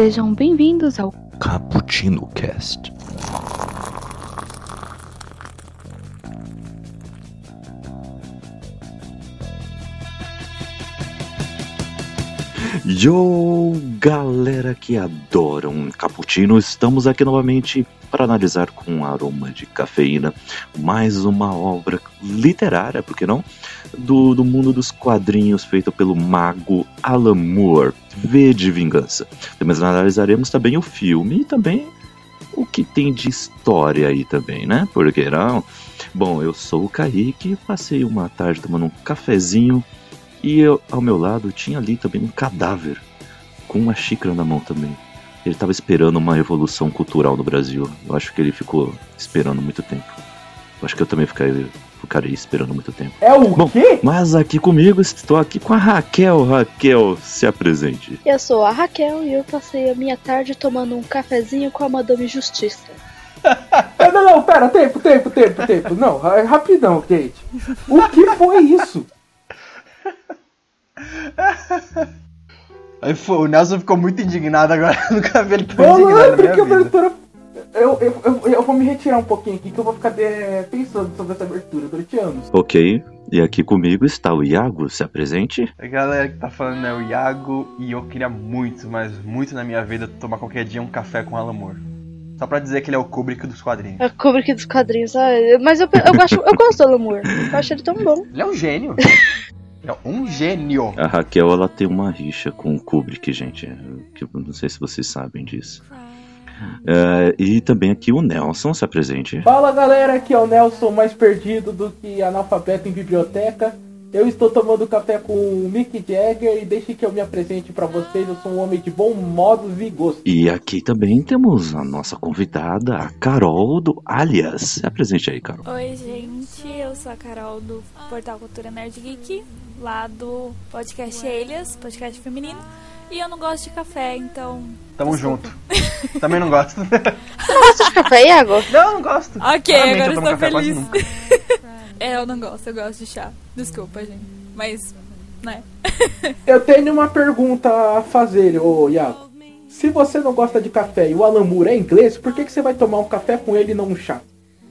Sejam bem-vindos ao Cappuccino Cast. Yo, galera que adoram cappuccino, estamos aqui novamente para analisar com aroma de cafeína mais uma obra literária, por que não? Do, do mundo dos quadrinhos feita pelo mago Alan Moore, V de Vingança. Mas analisaremos também o filme e também o que tem de história aí também, né? Por que não? Bom, eu sou o Kaique, passei uma tarde tomando um cafezinho e eu, ao meu lado tinha ali também um cadáver com uma xícara na mão também. Ele estava esperando uma evolução cultural no Brasil. Eu acho que ele ficou esperando muito tempo. Eu acho que eu também ficarei, ficarei esperando muito tempo. É o Bom, quê? mas aqui comigo estou aqui com a Raquel. Raquel, se apresente. Eu sou a Raquel e eu passei a minha tarde tomando um cafezinho com a Madame Justiça. Não, não, não, pera, tempo, tempo, tempo, tempo. Não, ra- rapidão, Kate. O que foi isso? Aí foi, o Nelson ficou muito indignado agora. Eu nunca vi ele tão indignado Malandro, minha que abertura. Eu, eu, eu, eu vou me retirar um pouquinho aqui que eu vou ficar é, pensando sobre essa abertura durante anos. Ok, e aqui comigo está o Iago. Se apresente. A galera que tá falando é o Iago e eu queria muito, mas muito na minha vida tomar qualquer dia um café com Alan Moore. Só pra dizer que ele é o Kubrick dos quadrinhos. A Kubrick dos quadrinhos, ah, mas eu, eu, gosto, eu gosto do Alamur. Eu acho ele tão bom. Ele é um gênio. é um gênio. A Raquel ela tem uma rixa com o Kubrick, gente. Que eu não sei se vocês sabem disso. É, e também aqui o Nelson se apresente. Fala galera, aqui é o Nelson, mais perdido do que analfabeto em biblioteca. Eu estou tomando café com o Mick Jagger e deixe que eu me apresente pra vocês. Eu sou um homem de bom modos e gosto. E aqui também temos a nossa convidada, a Carol do Alias. Se apresente aí, Carol. Oi, gente, eu sou a Carol do Portal Cultura Nerd Geek, lá do podcast Elias, podcast feminino. E eu não gosto de café, então. Tamo Desculpa. junto. Também não gosto. Gosta de café, Iago? não, não gosto. Ok, agora eu estou café, quase feliz. é, eu não gosto, eu gosto de chá. Desculpa, gente. Mas, né? Eu tenho uma pergunta a fazer, ô Iago. Se você não gosta de café e o Alan Moore é inglês, por que, que você vai tomar um café com ele e não um chá?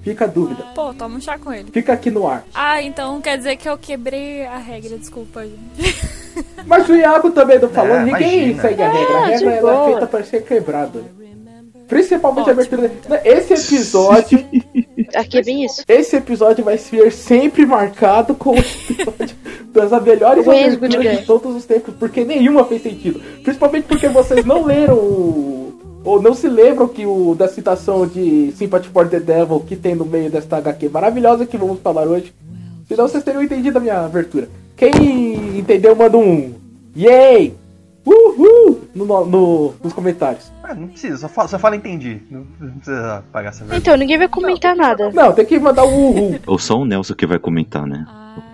Fica a dúvida. Pô, toma um chá com ele. Fica aqui no ar. Ah, então quer dizer que eu quebrei a regra, desculpa, gente. Mas o Iago também não falou, É, ninguém imagina. segue a regra. A É, regra ela é boa. feita para ser quebrada. Principalmente a Ótimo. abertura. Esse episódio, Aqui é bem isso. esse episódio vai ser sempre marcado como o episódio das melhores aberturas de todos os tempos, porque nenhuma fez sentido. Principalmente porque vocês não leram o- ou não se lembram que o da citação de Sympathy for the Devil que tem no meio desta HQ maravilhosa que vamos falar hoje. Senão vocês teriam entendido a minha abertura. Quem entendeu, manda um Yay! Uhul! No, no- no- nos comentários. Ah, não precisa, só fala, só fala entendi. Não não precisa pagar essa vergonha. Então, ninguém vai comentar nada. Não, tem que mandar um uhul. Ou só o Nelson que vai comentar, né?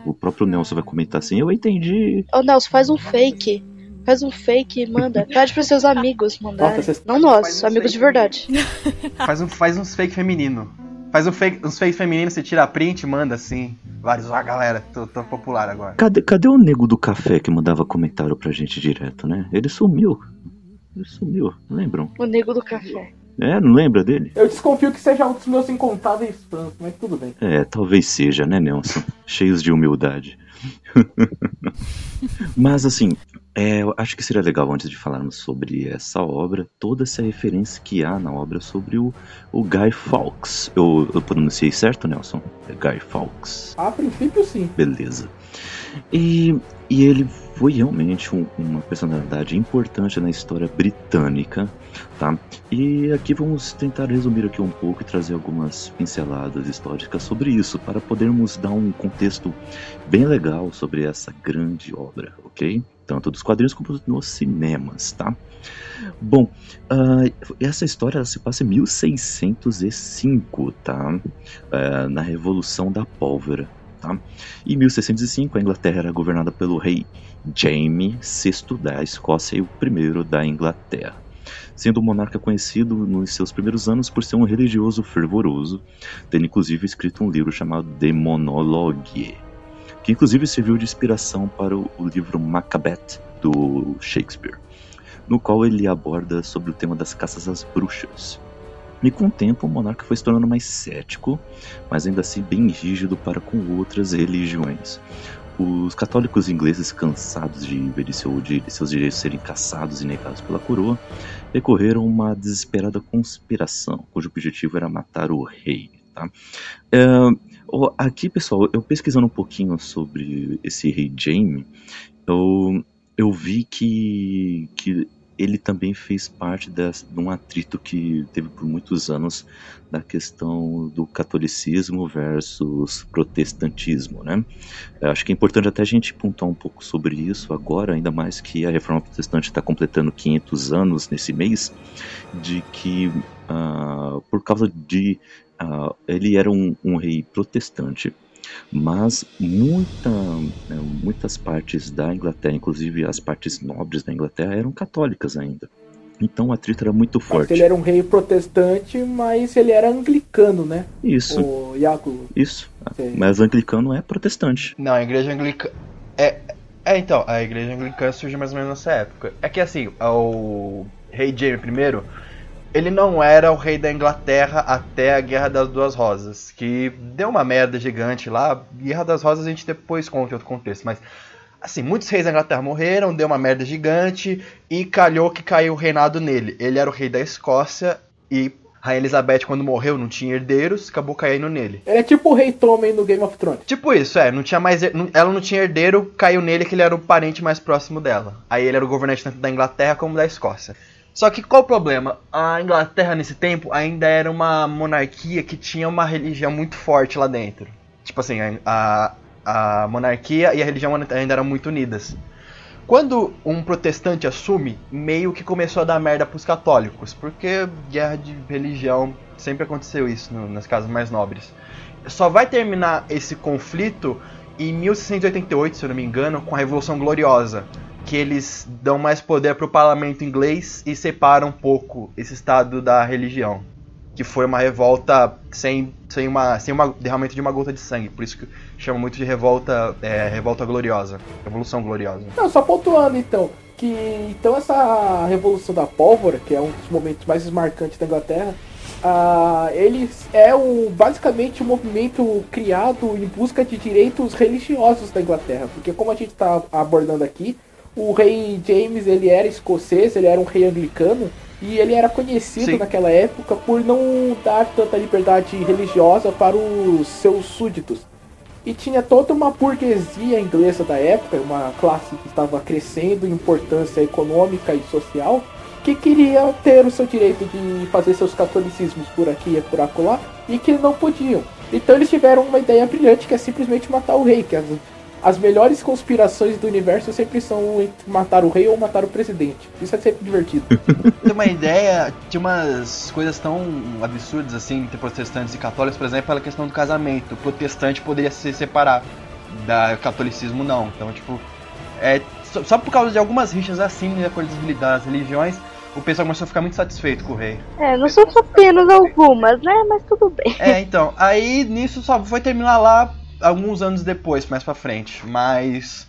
O próprio Nelson vai comentar assim, eu entendi. Ô, Nelson, faz um fake. Faz um fake e manda. Pede pros seus amigos mandarem. Nossa, Não nós, um amigos de verdade. Faz, um, faz uns fake feminino. Faz um fake, uns fake feminino, você tira a print e manda assim. Vários, ah galera, tô, tô popular agora. Cadê, cadê o nego do café que mandava comentário pra gente direto, né? Ele sumiu. Ele sumiu, lembram? O nego do café. É, não lembra dele? Eu desconfio que seja um dos meus incontáveis fãs, mas tudo bem. É, talvez seja, né, Nelson? Cheios de humildade. Mas assim, é, eu acho que seria legal antes de falarmos sobre essa obra, toda essa referência que há na obra sobre o, o Guy Fawkes. Eu, eu pronunciei certo, Nelson? É Guy Fawkes. A princípio, sim. Beleza. E, e ele foi realmente um- uma personalidade importante na história britânica, tá? E aqui vamos tentar resumir aqui um pouco e trazer algumas pinceladas históricas sobre isso, para podermos dar um contexto bem legal sobre essa grande obra, ok? Tanto dos quadrinhos como nos cinemas, tá? Bom, ah, essa história se passa em 1605, tá? Ah, na Revolução da Pólvora, tá? Em 1605, a Inglaterra era governada pelo rei Jaime VI da Escócia e o primeiro da Inglaterra. Sendo um monarca conhecido nos seus primeiros anos por ser um religioso fervoroso, tendo inclusive escrito um livro chamado De Monologue, que inclusive serviu de inspiração para o livro Macbeth do Shakespeare. no qual ele aborda sobre o tema das caças às bruxas. E com o tempo, o monarca foi se tornando mais cético, mas ainda assim bem rígido para com outras religiões. Os católicos ingleses, cansados de ver seu, de seus direitos serem caçados e negados pela coroa, recorreram a uma desesperada conspiração, cujo objetivo era matar o rei. Tá? É, aqui, pessoal, eu pesquisando um pouquinho sobre esse rei Jaime, eu, eu vi que, que ele também fez parte desse, de um atrito que teve por muitos anos da questão do catolicismo versus protestantismo, né? Eu acho que é importante até a gente pontuar um pouco sobre isso agora, ainda mais que a Reforma Protestante está completando 500 anos nesse mês, de que uh, por causa de uh, ele era um, um rei protestante mas muita, né, muitas partes da Inglaterra, inclusive as partes nobres da Inglaterra, eram católicas ainda. Então o atrito era muito forte. Ele era um rei protestante, mas ele era anglicano, né? Isso. O Iago. Isso. Sim. Mas anglicano é protestante. Não, a igreja anglicana. É, é, então, a igreja anglicana surge mais ou menos nessa época. É que assim, o rei Jaime I ele não era o rei da Inglaterra até a Guerra das Duas Rosas, que deu uma merda gigante lá. Guerra das Rosas a gente depois conta em outro contexto, mas assim, muitos reis da Inglaterra morreram, deu uma merda gigante e calhou que caiu o reinado nele. Ele era o rei da Escócia e Rainha Elizabeth, quando morreu, não tinha herdeiros, acabou caindo nele. Ele é tipo o rei Tommen no Game of Thrones. Tipo isso, é. Não tinha mais. Ela não tinha herdeiro, caiu nele que ele era o parente mais próximo dela. Aí ele era o governante tanto da Inglaterra como da Escócia. Só que qual o problema? A Inglaterra nesse tempo ainda era uma monarquia que tinha uma religião muito forte lá dentro. Tipo assim, a, a monarquia e a religião ainda eram muito unidas. Quando um protestante assume, meio que começou a dar merda pros católicos, porque guerra de religião sempre aconteceu isso no, nas casas mais nobres. Só vai terminar esse conflito em 1688, se eu não me engano, com a Revolução Gloriosa, que eles dão mais poder para o parlamento inglês e separam um pouco esse estado da religião. Que foi uma revolta sem, sem, uma, sem uma derramamento de uma gota de sangue. Por isso que chama muito de revolta, é, revolta gloriosa. Revolução gloriosa. Não, só pontuando então. Que então essa revolução da pólvora, que é um dos momentos mais marcantes da Inglaterra, uh, é o, basicamente um movimento criado em busca de direitos religiosos da Inglaterra. Porque como a gente está abordando aqui, o rei James ele era escocês, ele era um rei anglicano e ele era conhecido Sim. naquela época por não dar tanta liberdade religiosa para os seus súditos. E tinha toda uma burguesia inglesa da época, uma classe que estava crescendo em importância econômica e social, que queria ter o seu direito de fazer seus catolicismos por aqui e por acolá, e que não podiam. Então eles tiveram uma ideia brilhante que é simplesmente matar o rei, que as as melhores conspirações do universo sempre são entre matar o rei ou matar o presidente. Isso é sempre divertido. Tem uma ideia, tinha umas coisas tão absurdas assim entre protestantes e católicos, por exemplo, a questão do casamento. O protestante poderia se separar, da catolicismo não. Então, tipo, é, só por causa de algumas rixas assim de acordo das religiões, o pessoal começou a ficar muito satisfeito com o rei. É, não são apenas algumas, né? Mas tudo bem. É, então, aí nisso só foi terminar lá alguns anos depois, mais para frente. Mas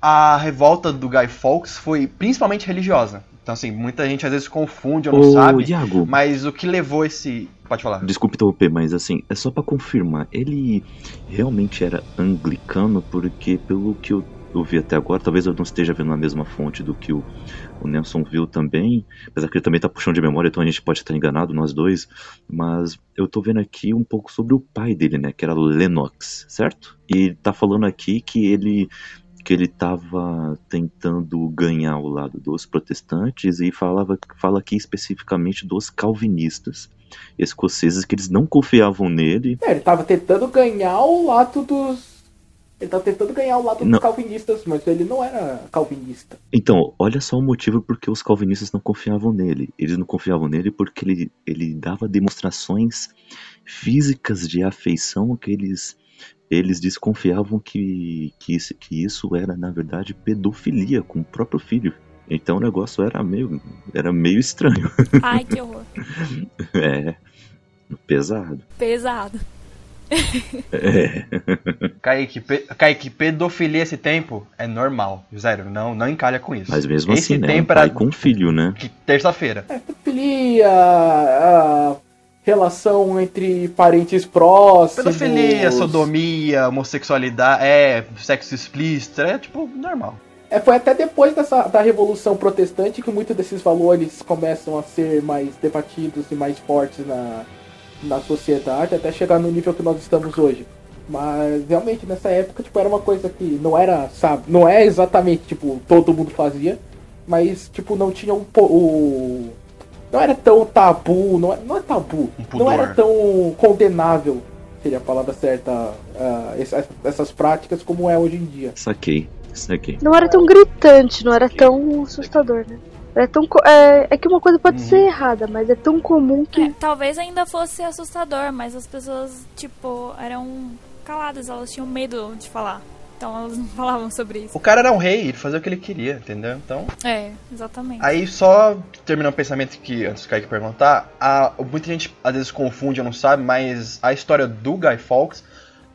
a revolta do Guy Fawkes foi principalmente religiosa. Então, assim, muita gente às vezes confunde ou não Ô, sabe. Mas o que levou esse. Pode falar. Desculpe interromper, mas assim, é só para confirmar. Ele realmente era anglicano, porque pelo que eu eu vi até agora, talvez eu não esteja vendo a mesma fonte do que o, o Nelson viu também, apesar que ele também está puxando de memória, então a gente pode estar enganado, nós dois, mas eu estou vendo aqui um pouco sobre o pai dele, né, que era Lennox, certo? E está falando aqui que ele que ele estava tentando ganhar o lado dos protestantes e falava fala aqui especificamente dos calvinistas escoceses que eles não confiavam nele. É, ele estava tentando ganhar o lado dos ele tá tentando ganhar o lado não. dos calvinistas, mas ele não era calvinista. Então, olha só o motivo porque os calvinistas não confiavam nele. Eles não confiavam nele porque ele, ele dava demonstrações físicas de afeição que eles, eles desconfiavam que, que, isso, que isso era, na verdade, pedofilia com o próprio filho. Então o negócio era meio, era meio estranho. Ai, que horror. é, pesado. Pesado. É. Kaique, pe... Kaique, pedofilia esse tempo é normal. Zero, não, não encalha com isso. Mas mesmo esse assim, né? Um tempo pai era com filho, né? terça-feira. É, pedofilia, a relação entre parentes próximos. Pedofilia, sodomia, homossexualidade, é, sexo explícito, é tipo normal. É, foi até depois dessa, da Revolução Protestante que muitos desses valores começam a ser mais debatidos e mais fortes na, na sociedade, até chegar no nível que nós estamos hoje. Mas realmente nessa época tipo, era uma coisa que não era, sabe, não é exatamente tipo todo mundo fazia, mas tipo não tinha um o não era tão tabu, não é, não é tabu, Um não era tão condenável, seria a palavra certa, ah, essa- essas práticas como é hoje em dia. Saquei, saquei. Não era tão gritante, não era tão assustador, né? Era tão co- é, é que uma coisa pode Uhum. ser errada, mas é tão comum que. É, talvez ainda fosse assustador, mas as pessoas, tipo, eram caladas, elas tinham medo de falar. Então elas não falavam sobre isso. O cara era um rei, ele fazia o que ele queria, entendeu? Então, É, exatamente. Aí só terminando o pensamento que antes do Kaique perguntar, a, muita gente às vezes confunde ou não sabe, mas a história do Guy Fawkes,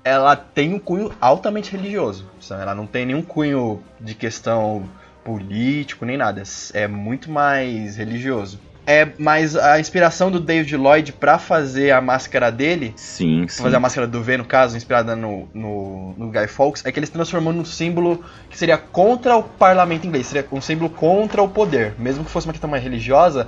ela tem um cunho altamente religioso. sabe? Ela não tem nenhum cunho de questão político nem nada. É muito mais religioso. É, mas a inspiração do David Lloyd pra fazer a máscara dele Sim, pra sim. fazer a máscara do V, no caso, inspirada no, no, no Guy Fawkes, é que ele se transformou num símbolo que seria contra o parlamento inglês, seria um símbolo contra o poder. Mesmo que fosse uma questão mais religiosa,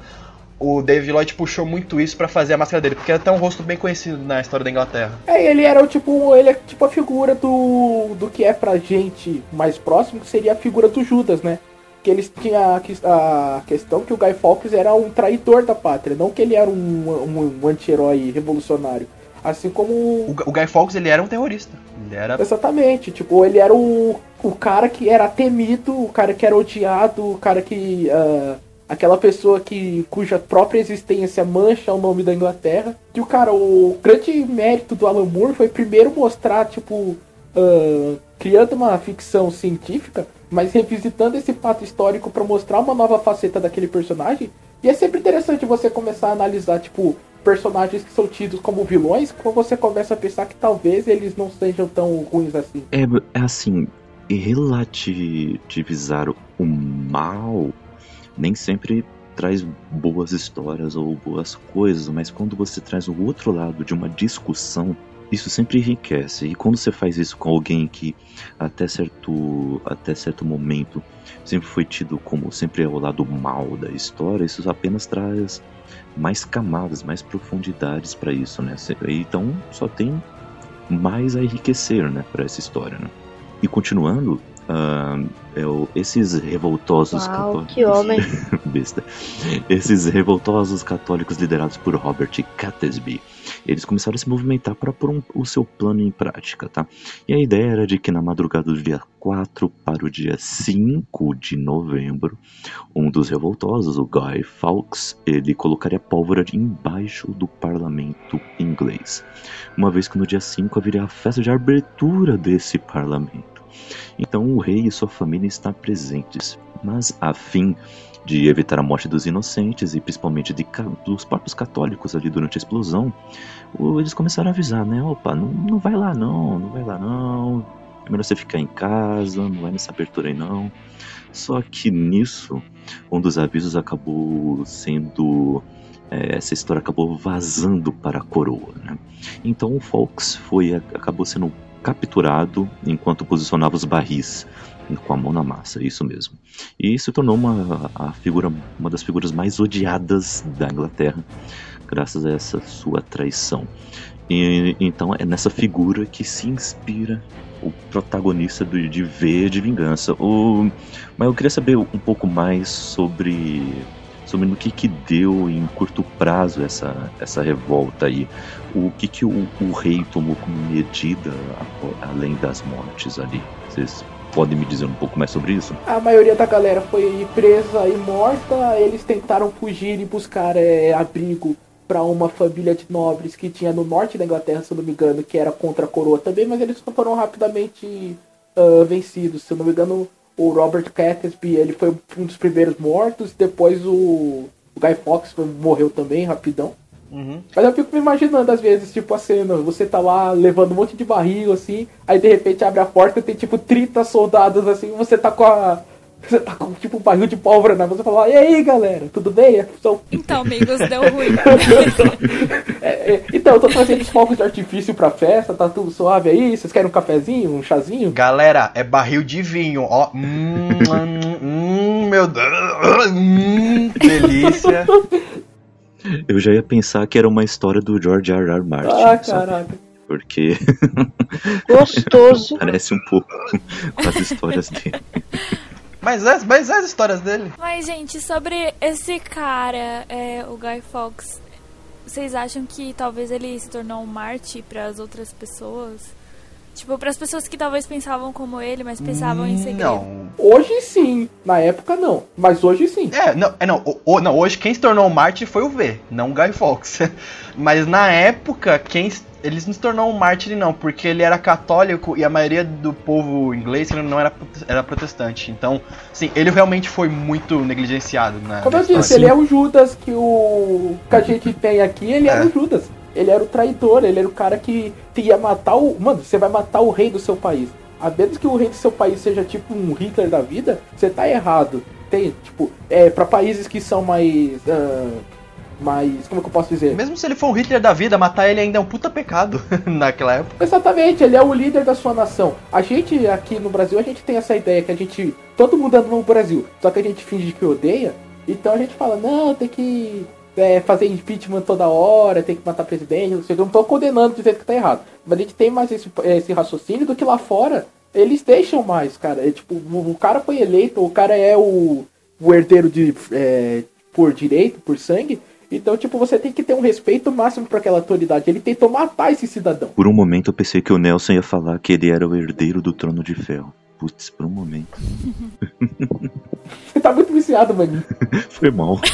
o David Lloyd puxou muito isso pra fazer a máscara dele, porque é até um rosto bem conhecido na história da Inglaterra. É, ele era o tipo, ele é tipo a figura do, do que é pra gente mais próximo, que seria a figura do Judas, né? Que eles tinham a, ques- a questão que o Guy Fawkes era um traidor da pátria, não que ele era um, um, um anti-herói revolucionário. Assim como. O, o Guy Fawkes, ele era um terrorista. Ele era... Exatamente, tipo, ele era o, o cara que era temido, o cara que era odiado, o cara que. ah, aquela pessoa que cuja própria existência mancha o nome da Inglaterra. E o cara, o grande mérito do Alan Moore foi primeiro mostrar, tipo, ah, criando uma ficção científica, mas revisitando esse fato histórico pra mostrar uma nova faceta daquele personagem. E é sempre interessante você começar a analisar, tipo, personagens que são tidos como vilões, quando você começa a pensar que talvez eles não sejam tão ruins assim. É, é assim, relativizar o mal nem sempre traz boas histórias ou boas coisas, mas quando você traz o outro lado de uma discussão, isso sempre enriquece. E quando você faz isso com alguém que até certo, até certo momento sempre foi tido como sempre é o lado mal da história, isso apenas traz mais camadas, mais profundidades para isso, né? Então só tem mais a enriquecer, né, para essa história, né? E continuando, ah, é o- esses revoltosos Uau, católicos. que homem. Besta. Esses revoltosos católicos liderados por Robert Catesby, eles começaram a se movimentar para pôr um- o seu plano em prática, tá? E a ideia era de que na madrugada do dia 4 para o dia 5 de novembro, um dos revoltosos, o Guy Fawkes, ele colocaria pólvora embaixo do parlamento inglês. Uma vez que no dia 5 haveria a festa de abertura desse parlamento. Então o rei e sua família estão presentes, mas a fim de evitar a morte dos inocentes e principalmente de, dos próprios católicos ali durante a explosão, eles começaram a avisar, né? Opa, não, não vai lá não, não vai lá não, é melhor você ficar em casa, não vai nessa abertura aí não. Só que nisso, um dos avisos acabou sendo. é, essa história acabou vazando para a coroa, né? Então o Fox foi, acabou sendo capturado enquanto posicionava os barris com a mão na massa, isso mesmo. E se tornou uma, a figura, uma das figuras mais odiadas da Inglaterra, graças a essa sua traição. E, então é nessa figura que se inspira o protagonista do, de V de Vingança. O, mas eu queria saber um pouco mais sobre sobre no que que deu em curto prazo essa, essa revolta aí. O que que o, o rei tomou como medida a- além das mortes ali? Vocês podem me dizer um pouco mais sobre isso? A maioria da galera foi presa e morta, eles tentaram fugir e buscar é, abrigo para uma família de nobres que tinha no norte da Inglaterra, se eu não me engano, que era contra a coroa também, mas eles foram rapidamente ah, vencidos. Se eu não me engano, o Robert Catesby ele foi um dos primeiros mortos, depois o, o Guy Fawkes morreu também, rapidão. Uhum. Mas eu fico me imaginando, às vezes, tipo, a cena, você tá lá levando um monte de barril, assim, aí de repente abre a porta e tem, tipo, 30 soldados, assim, você tá com a... Você tá com, tipo, um barril de pólvora na mão, você fala, e aí, galera, tudo bem? São... Então, amigos, deu ruim. É, é, então, eu tô trazendo os fogos de artifício pra festa, tá tudo suave aí, vocês querem um cafezinho, um chazinho? Galera, é barril de vinho, ó. Hum, hum, meu Deus. Hum, que delícia. Eu já ia pensar que era uma história do George R. R. Martin. Ah, sabe? caraca. Porque Gostoso. parece um pouco com as histórias dele. Mas é, mas as histórias dele. Mas, gente, sobre esse cara, é, o Guy Fawkes, vocês acham que talvez ele se tornou um Marte para as outras pessoas? Tipo, para as pessoas que talvez pensavam como ele, mas pensavam em segredo. Não. Hoje sim, na época não, mas hoje sim. É, não, é, não, o- o- não, hoje quem se tornou o Marte foi o V, não o Guy Fawkes. Mas na época, quem s- ele não se tornou um mártir não, porque ele era católico e a maioria do povo inglês não era, era protestante. Então, sim, ele realmente foi muito negligenciado na Como eu disse, ele é o Judas que o que a gente tem aqui, ele era É. o Judas. Ele era o traidor, ele era o cara que ia matar o. Mano, você vai matar o rei do seu país. A menos que o rei do seu país seja tipo um Hitler da vida, você tá errado. Tem, tipo, é, pra países que são mais. ah, mais. Como é que eu posso dizer? Mesmo se ele for um Hitler da vida, matar ele ainda é um puta pecado naquela época. Exatamente, ele é o líder da sua nação. A gente aqui no Brasil, a gente tem essa ideia que a gente. Todo mundo anda no Brasil, só que a gente finge que odeia. Então a gente fala, não, tem que é, fazer impeachment toda hora, tem que matar presidente. Seja, eu não tô condenando dizendo que tá errado. Mas a gente tem mais esse, esse raciocínio do que lá fora. Eles deixam mais, cara. É, tipo, o, cara foi eleito, o cara é o, o herdeiro de, é, por direito, por sangue. Então, tipo, você tem que ter um respeito máximo pra aquela autoridade. Ele tentou matar esse cidadão. Por um momento eu pensei que o Nelson ia falar que ele era o herdeiro do trono de ferro. Putz, por um momento. Você tá muito viciado, maninho. Foi mal.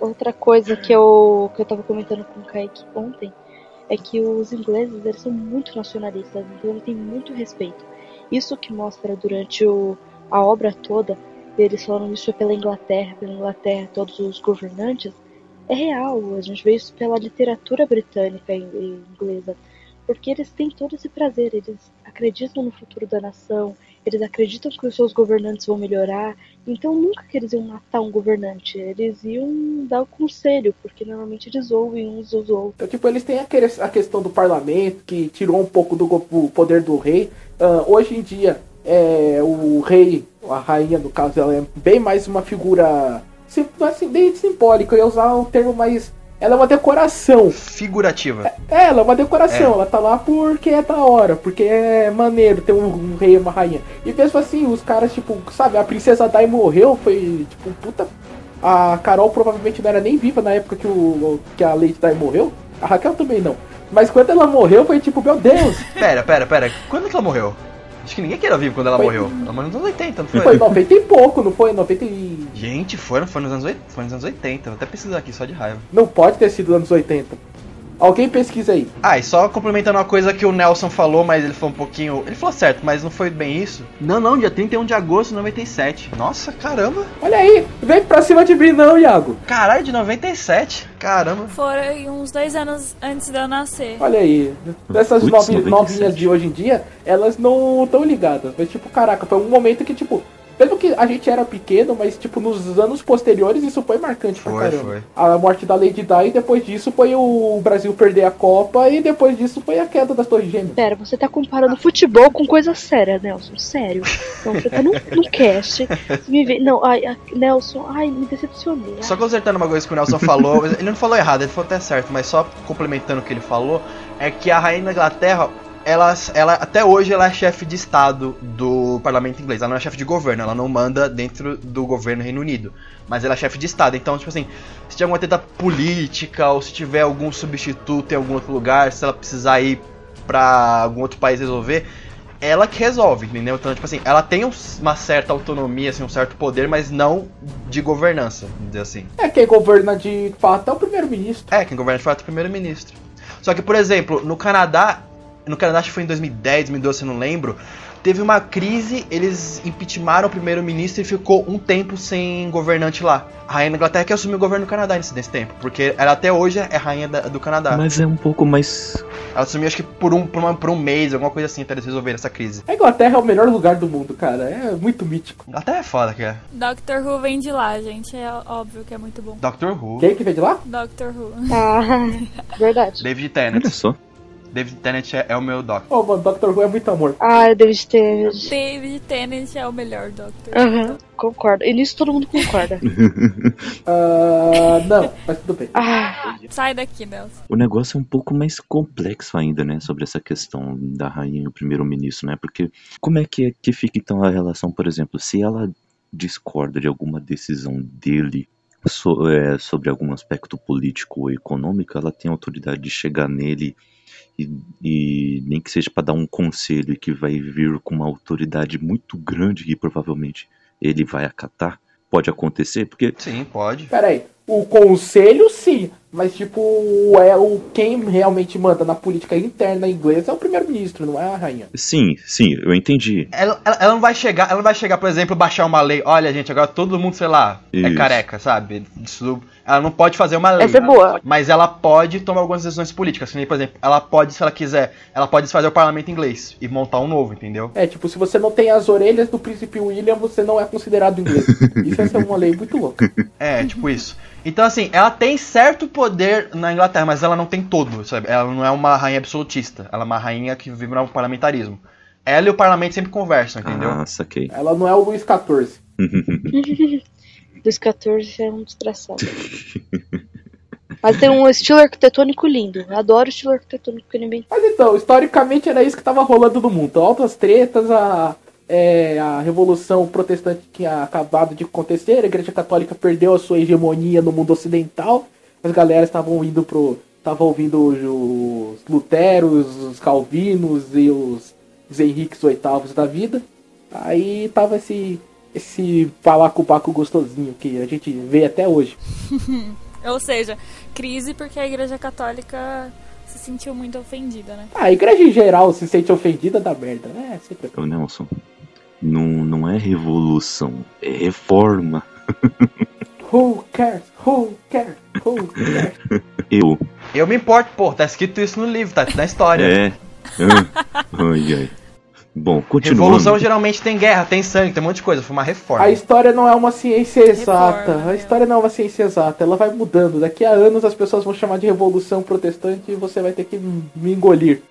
Outra coisa que eu, que eu tava comentando com o Kaique ontem é que os ingleses eles são muito nacionalistas, então eles têm muito respeito. Isso que mostra durante o, a obra toda, eles falando isso é pela Inglaterra, pela Inglaterra, todos os governantes, é real. A gente vê isso pela literatura britânica e e inglesa, porque eles têm todo esse prazer, eles acreditam no futuro da nação, eles acreditam que os seus governantes vão melhorar, então nunca que eles iam matar um governante, eles iam dar o conselho, porque normalmente eles ouvem uns dos outros. Então, tipo, eles têm aquele, a questão do parlamento, que tirou um pouco do poder do rei. Ah, hoje em dia, é, o rei, a rainha, no caso, ela é bem mais uma figura sim- assim, bem simbólica. Eu ia usar um termo mais. Ela é uma decoração. Figurativa. É, ela é uma decoração, É. ela tá lá porque é da hora, porque é maneiro ter um, um rei e uma rainha. E mesmo assim, os caras, tipo, sabe, a princesa Dai morreu, foi tipo, puta. A Carol provavelmente não era nem viva na época que, o, que a Lady Di morreu. A Raquel também não. Mas quando ela morreu, foi tipo, meu Deus, Pera, pera, pera. Quando que ela morreu? Acho que ninguém que era vivo quando ela Foi- morreu. Ela morreu nos anos 80, não foi? foi 90 e pouco, não foi? 90 e... Gente, foram, foi nos anos 80, foi nos anos 80. Vou até pesquisar aqui só de raiva. Não pode ter sido anos 80. Alguém pesquisa aí. Ah, e só complementando uma coisa que o Nelson falou, mas ele falou um pouquinho. Ele falou certo, mas não foi bem isso. Não, não, dia 31 de agosto de 97. Nossa, caramba. Olha aí, vem pra cima de mim não, Iago. Caralho, de 97. Caramba. Foram uns dois anos antes de eu nascer. Olha aí, essas Putz, novi- 97. novinhas de hoje em dia, elas não estão ligadas. Mas, tipo, caraca, foi um momento que, tipo, mesmo que a gente era pequeno, mas, tipo, nos anos posteriores isso foi marcante pra Foi, caramba. foi. A morte da Lady Di, e depois disso foi o Brasil perder a Copa, e depois disso foi a queda das Torres Gêmeas. Pera, você tá comparando futebol com coisa séria, Nelson, sério. Então, você tá num, num cast, me vê... Não, ai, ai, Nelson, ai, me decepcionei. Só consertando uma coisa que o Nelson falou, ele não falou errado, ele falou até certo, mas só complementando o que ele falou, é que a rainha da Inglaterra, ela, ela até hoje ela é chefe de estado do parlamento inglês, ela não é chefe de governo, ela não manda dentro do governo Reino Unido, mas ela é chefe de estado, então tipo assim, se tiver alguma treta política ou se tiver algum substituto em algum outro lugar, se ela precisar ir pra algum outro país resolver, ela que resolve, entendeu? Então, tipo assim, ela tem um- uma certa autonomia, assim, um certo poder, mas não de governança, vamos dizer assim. É, quem governa de fato é o primeiro-ministro. É, quem governa de fato é o primeiro-ministro. Só que, por exemplo, no Canadá, no Canadá acho que foi em 2010, 2012, se eu não lembro, teve uma crise, eles impeachmaram o primeiro-ministro e ficou um tempo sem governante lá. A rainha da Inglaterra que assumiu o governo do Canadá nesse, nesse tempo, porque ela até hoje é rainha da- do Canadá. Mas é um pouco mais. Ela assumiu acho que por um, por, uma- por um mês, alguma coisa assim, até eles resolverem essa crise. A Inglaterra é o melhor lugar do mundo, cara. É muito mítico. Até é foda, cara. Doctor Who vem de lá, gente. É óbvio que é muito bom. Doctor Who, Quem que veio de lá? Doctor Who. Ah, verdade. David Olha Tennant. só. David Tennant é, é o meu Doctor. Ô, mano, Doctor Who é muito amor. Ah, David Tennant. David Tennant é o melhor Doctor. Aham, concordo. E nisso todo mundo concorda. Ah, não, mas tudo bem. Ah, Sai daqui, Nelson. O negócio é um pouco mais complexo ainda, né, sobre essa questão da rainha e o primeiro-ministro, né? Porque como é que, é que fica então a relação, por exemplo, se ela discorda de alguma decisão dele so- é, sobre algum aspecto político ou econômico, ela tem autoridade de chegar nele e, e nem que seja para dar um conselho e que vai vir com uma autoridade muito grande que provavelmente ele vai acatar. Pode acontecer, porque Sim, pode. Pera aí. O conselho, sim. Mas, tipo, é o quem realmente manda na política interna inglesa é o primeiro-ministro, não é a rainha. sim, sim, eu entendi. Ela, ela, ela não vai chegar, ela não vai chegar, por exemplo, baixar uma lei. Olha, gente, agora todo mundo, sei lá, é Isso. careca, sabe? Isso, ela não pode fazer uma lei. essa é boa. Mas ela pode tomar algumas decisões políticas. nem, Por exemplo, ela pode, se ela quiser, ela pode desfazer o parlamento inglês e montar um novo, entendeu? É, tipo, se você não tem as orelhas do príncipe William, você não é considerado inglês. Isso ia ser uma lei muito louca. É, tipo isso. Então, assim, ela tem certo poder na Inglaterra, mas ela não tem todo, sabe? Ela não é uma rainha absolutista. Ela é uma rainha que vive no parlamentarismo. Ela e o parlamento sempre conversam, entendeu? Ah, saquei. Ela não é o Luís XIV. Dos 14 é um desgraçado. Mas tem um estilo arquitetônico lindo. Eu adoro o estilo arquitetônico que ele inventou. Mas então, historicamente era isso que tava rolando no mundo. Altas tretas, a, é, a revolução protestante tinha acabado de acontecer, a igreja católica perdeu a sua hegemonia no mundo ocidental. As galera estavam indo pro. estavam ouvindo os, os Luteros, os Calvinos e os, os Henriques VIII da vida. Aí tava esse. esse palaco-paco gostosinho que a gente vê até hoje. Ou seja, crise porque a Igreja Católica se sentiu muito ofendida, né? Ah, a igreja em geral se sente ofendida da merda, né? Sempre. Ô Nelson, não, não é revolução, é reforma. Who cares? Who cares? Who cares? Eu, Eu me importo, pô, tá escrito isso no livro, tá na história. é. Ah, ai, ai. Bom, continuando. Revolução geralmente tem guerra, tem sangue, tem um monte de coisa. Foi uma reforma. A história não é uma ciência exata. Reforma, A história não é uma ciência exata. Ela vai mudando. Daqui a anos as pessoas vão chamar de revolução protestante e você vai ter que me engolir.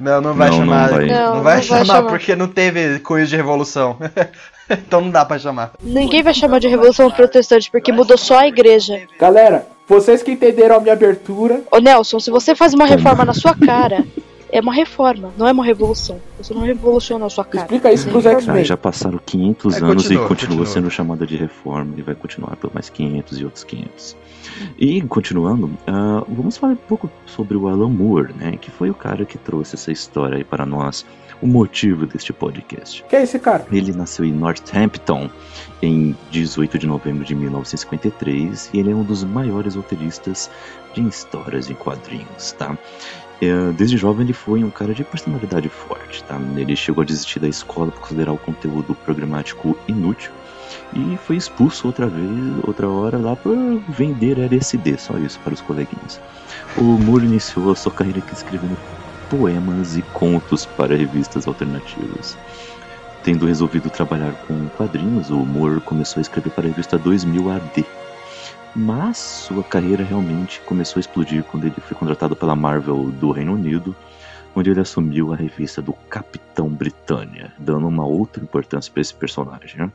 Não, não vai Não, não chamar. vai. Não, Não, vai não vai chamar chamar. porque não teve cunho de revolução. então não dá pra chamar. Ninguém vai chamar de Revolução Protestante porque mudou só a igreja. Galera, vocês que entenderam a minha abertura, Ô Nelson, se você faz uma reforma na sua cara, é uma reforma, não é uma revolução. Você não revoluciona a sua cara. explica isso pros Ah, X-Men. já passaram 500 É, anos continua, e continua continua. sendo chamada de reforma e vai continuar por mais 500 e outros 500. E continuando, ah, vamos falar um pouco sobre o Alan Moore, né, que foi o cara que trouxe essa história aí para nós, o motivo deste podcast. Quem é esse cara? Ele nasceu em Northampton em 18 de novembro de 1953 e ele é um dos maiores roteiristas de histórias em quadrinhos, tá? É, Desde jovem ele foi um cara de personalidade forte, tá? Ele chegou a desistir da escola por considerar o conteúdo programático inútil e foi expulso outra vez, outra hora lá por vender LSD, só isso para os coleguinhas. O Moore iniciou a sua carreira escrevendo poemas e contos para revistas alternativas. Tendo resolvido trabalhar com quadrinhos, o Moore começou a escrever para a revista 2000 AD. Mas sua carreira realmente começou a explodir quando ele foi contratado pela Marvel do Reino Unido, onde ele assumiu a revista do Capitão Britânia, dando uma outra importância para esse personagem. Né?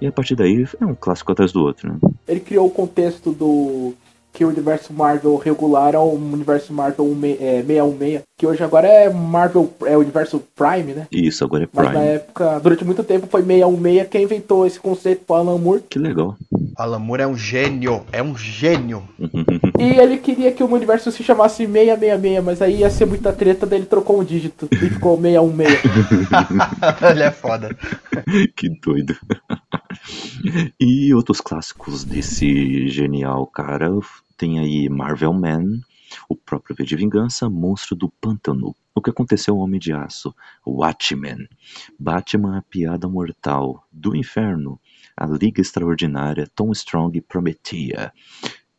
E a partir daí é um clássico atrás do outro. Né? Ele criou o contexto do que o universo Marvel regular é o universo Marvel 16, é, 616, que hoje agora é Marvel, é o universo Prime, né? Isso agora é Mas na Prime. época, durante muito tempo, foi 616 quem inventou esse conceito foi o Alan Moore. Que legal. Alan Moore é um gênio, é um gênio. E ele queria que o universo se chamasse 666, mas aí ia ser muita treta, daí ele trocou um dígito e ficou 616. Ele é foda. que doido. e outros clássicos desse genial cara tem aí Marvel Man, O próprio V de Vingança, Monstro do Pântano. O que aconteceu ao Homem de Aço? Watchmen. Batman, a Piada Mortal. Do Inferno. A Liga Extraordinária, Tom Strong e Prometia.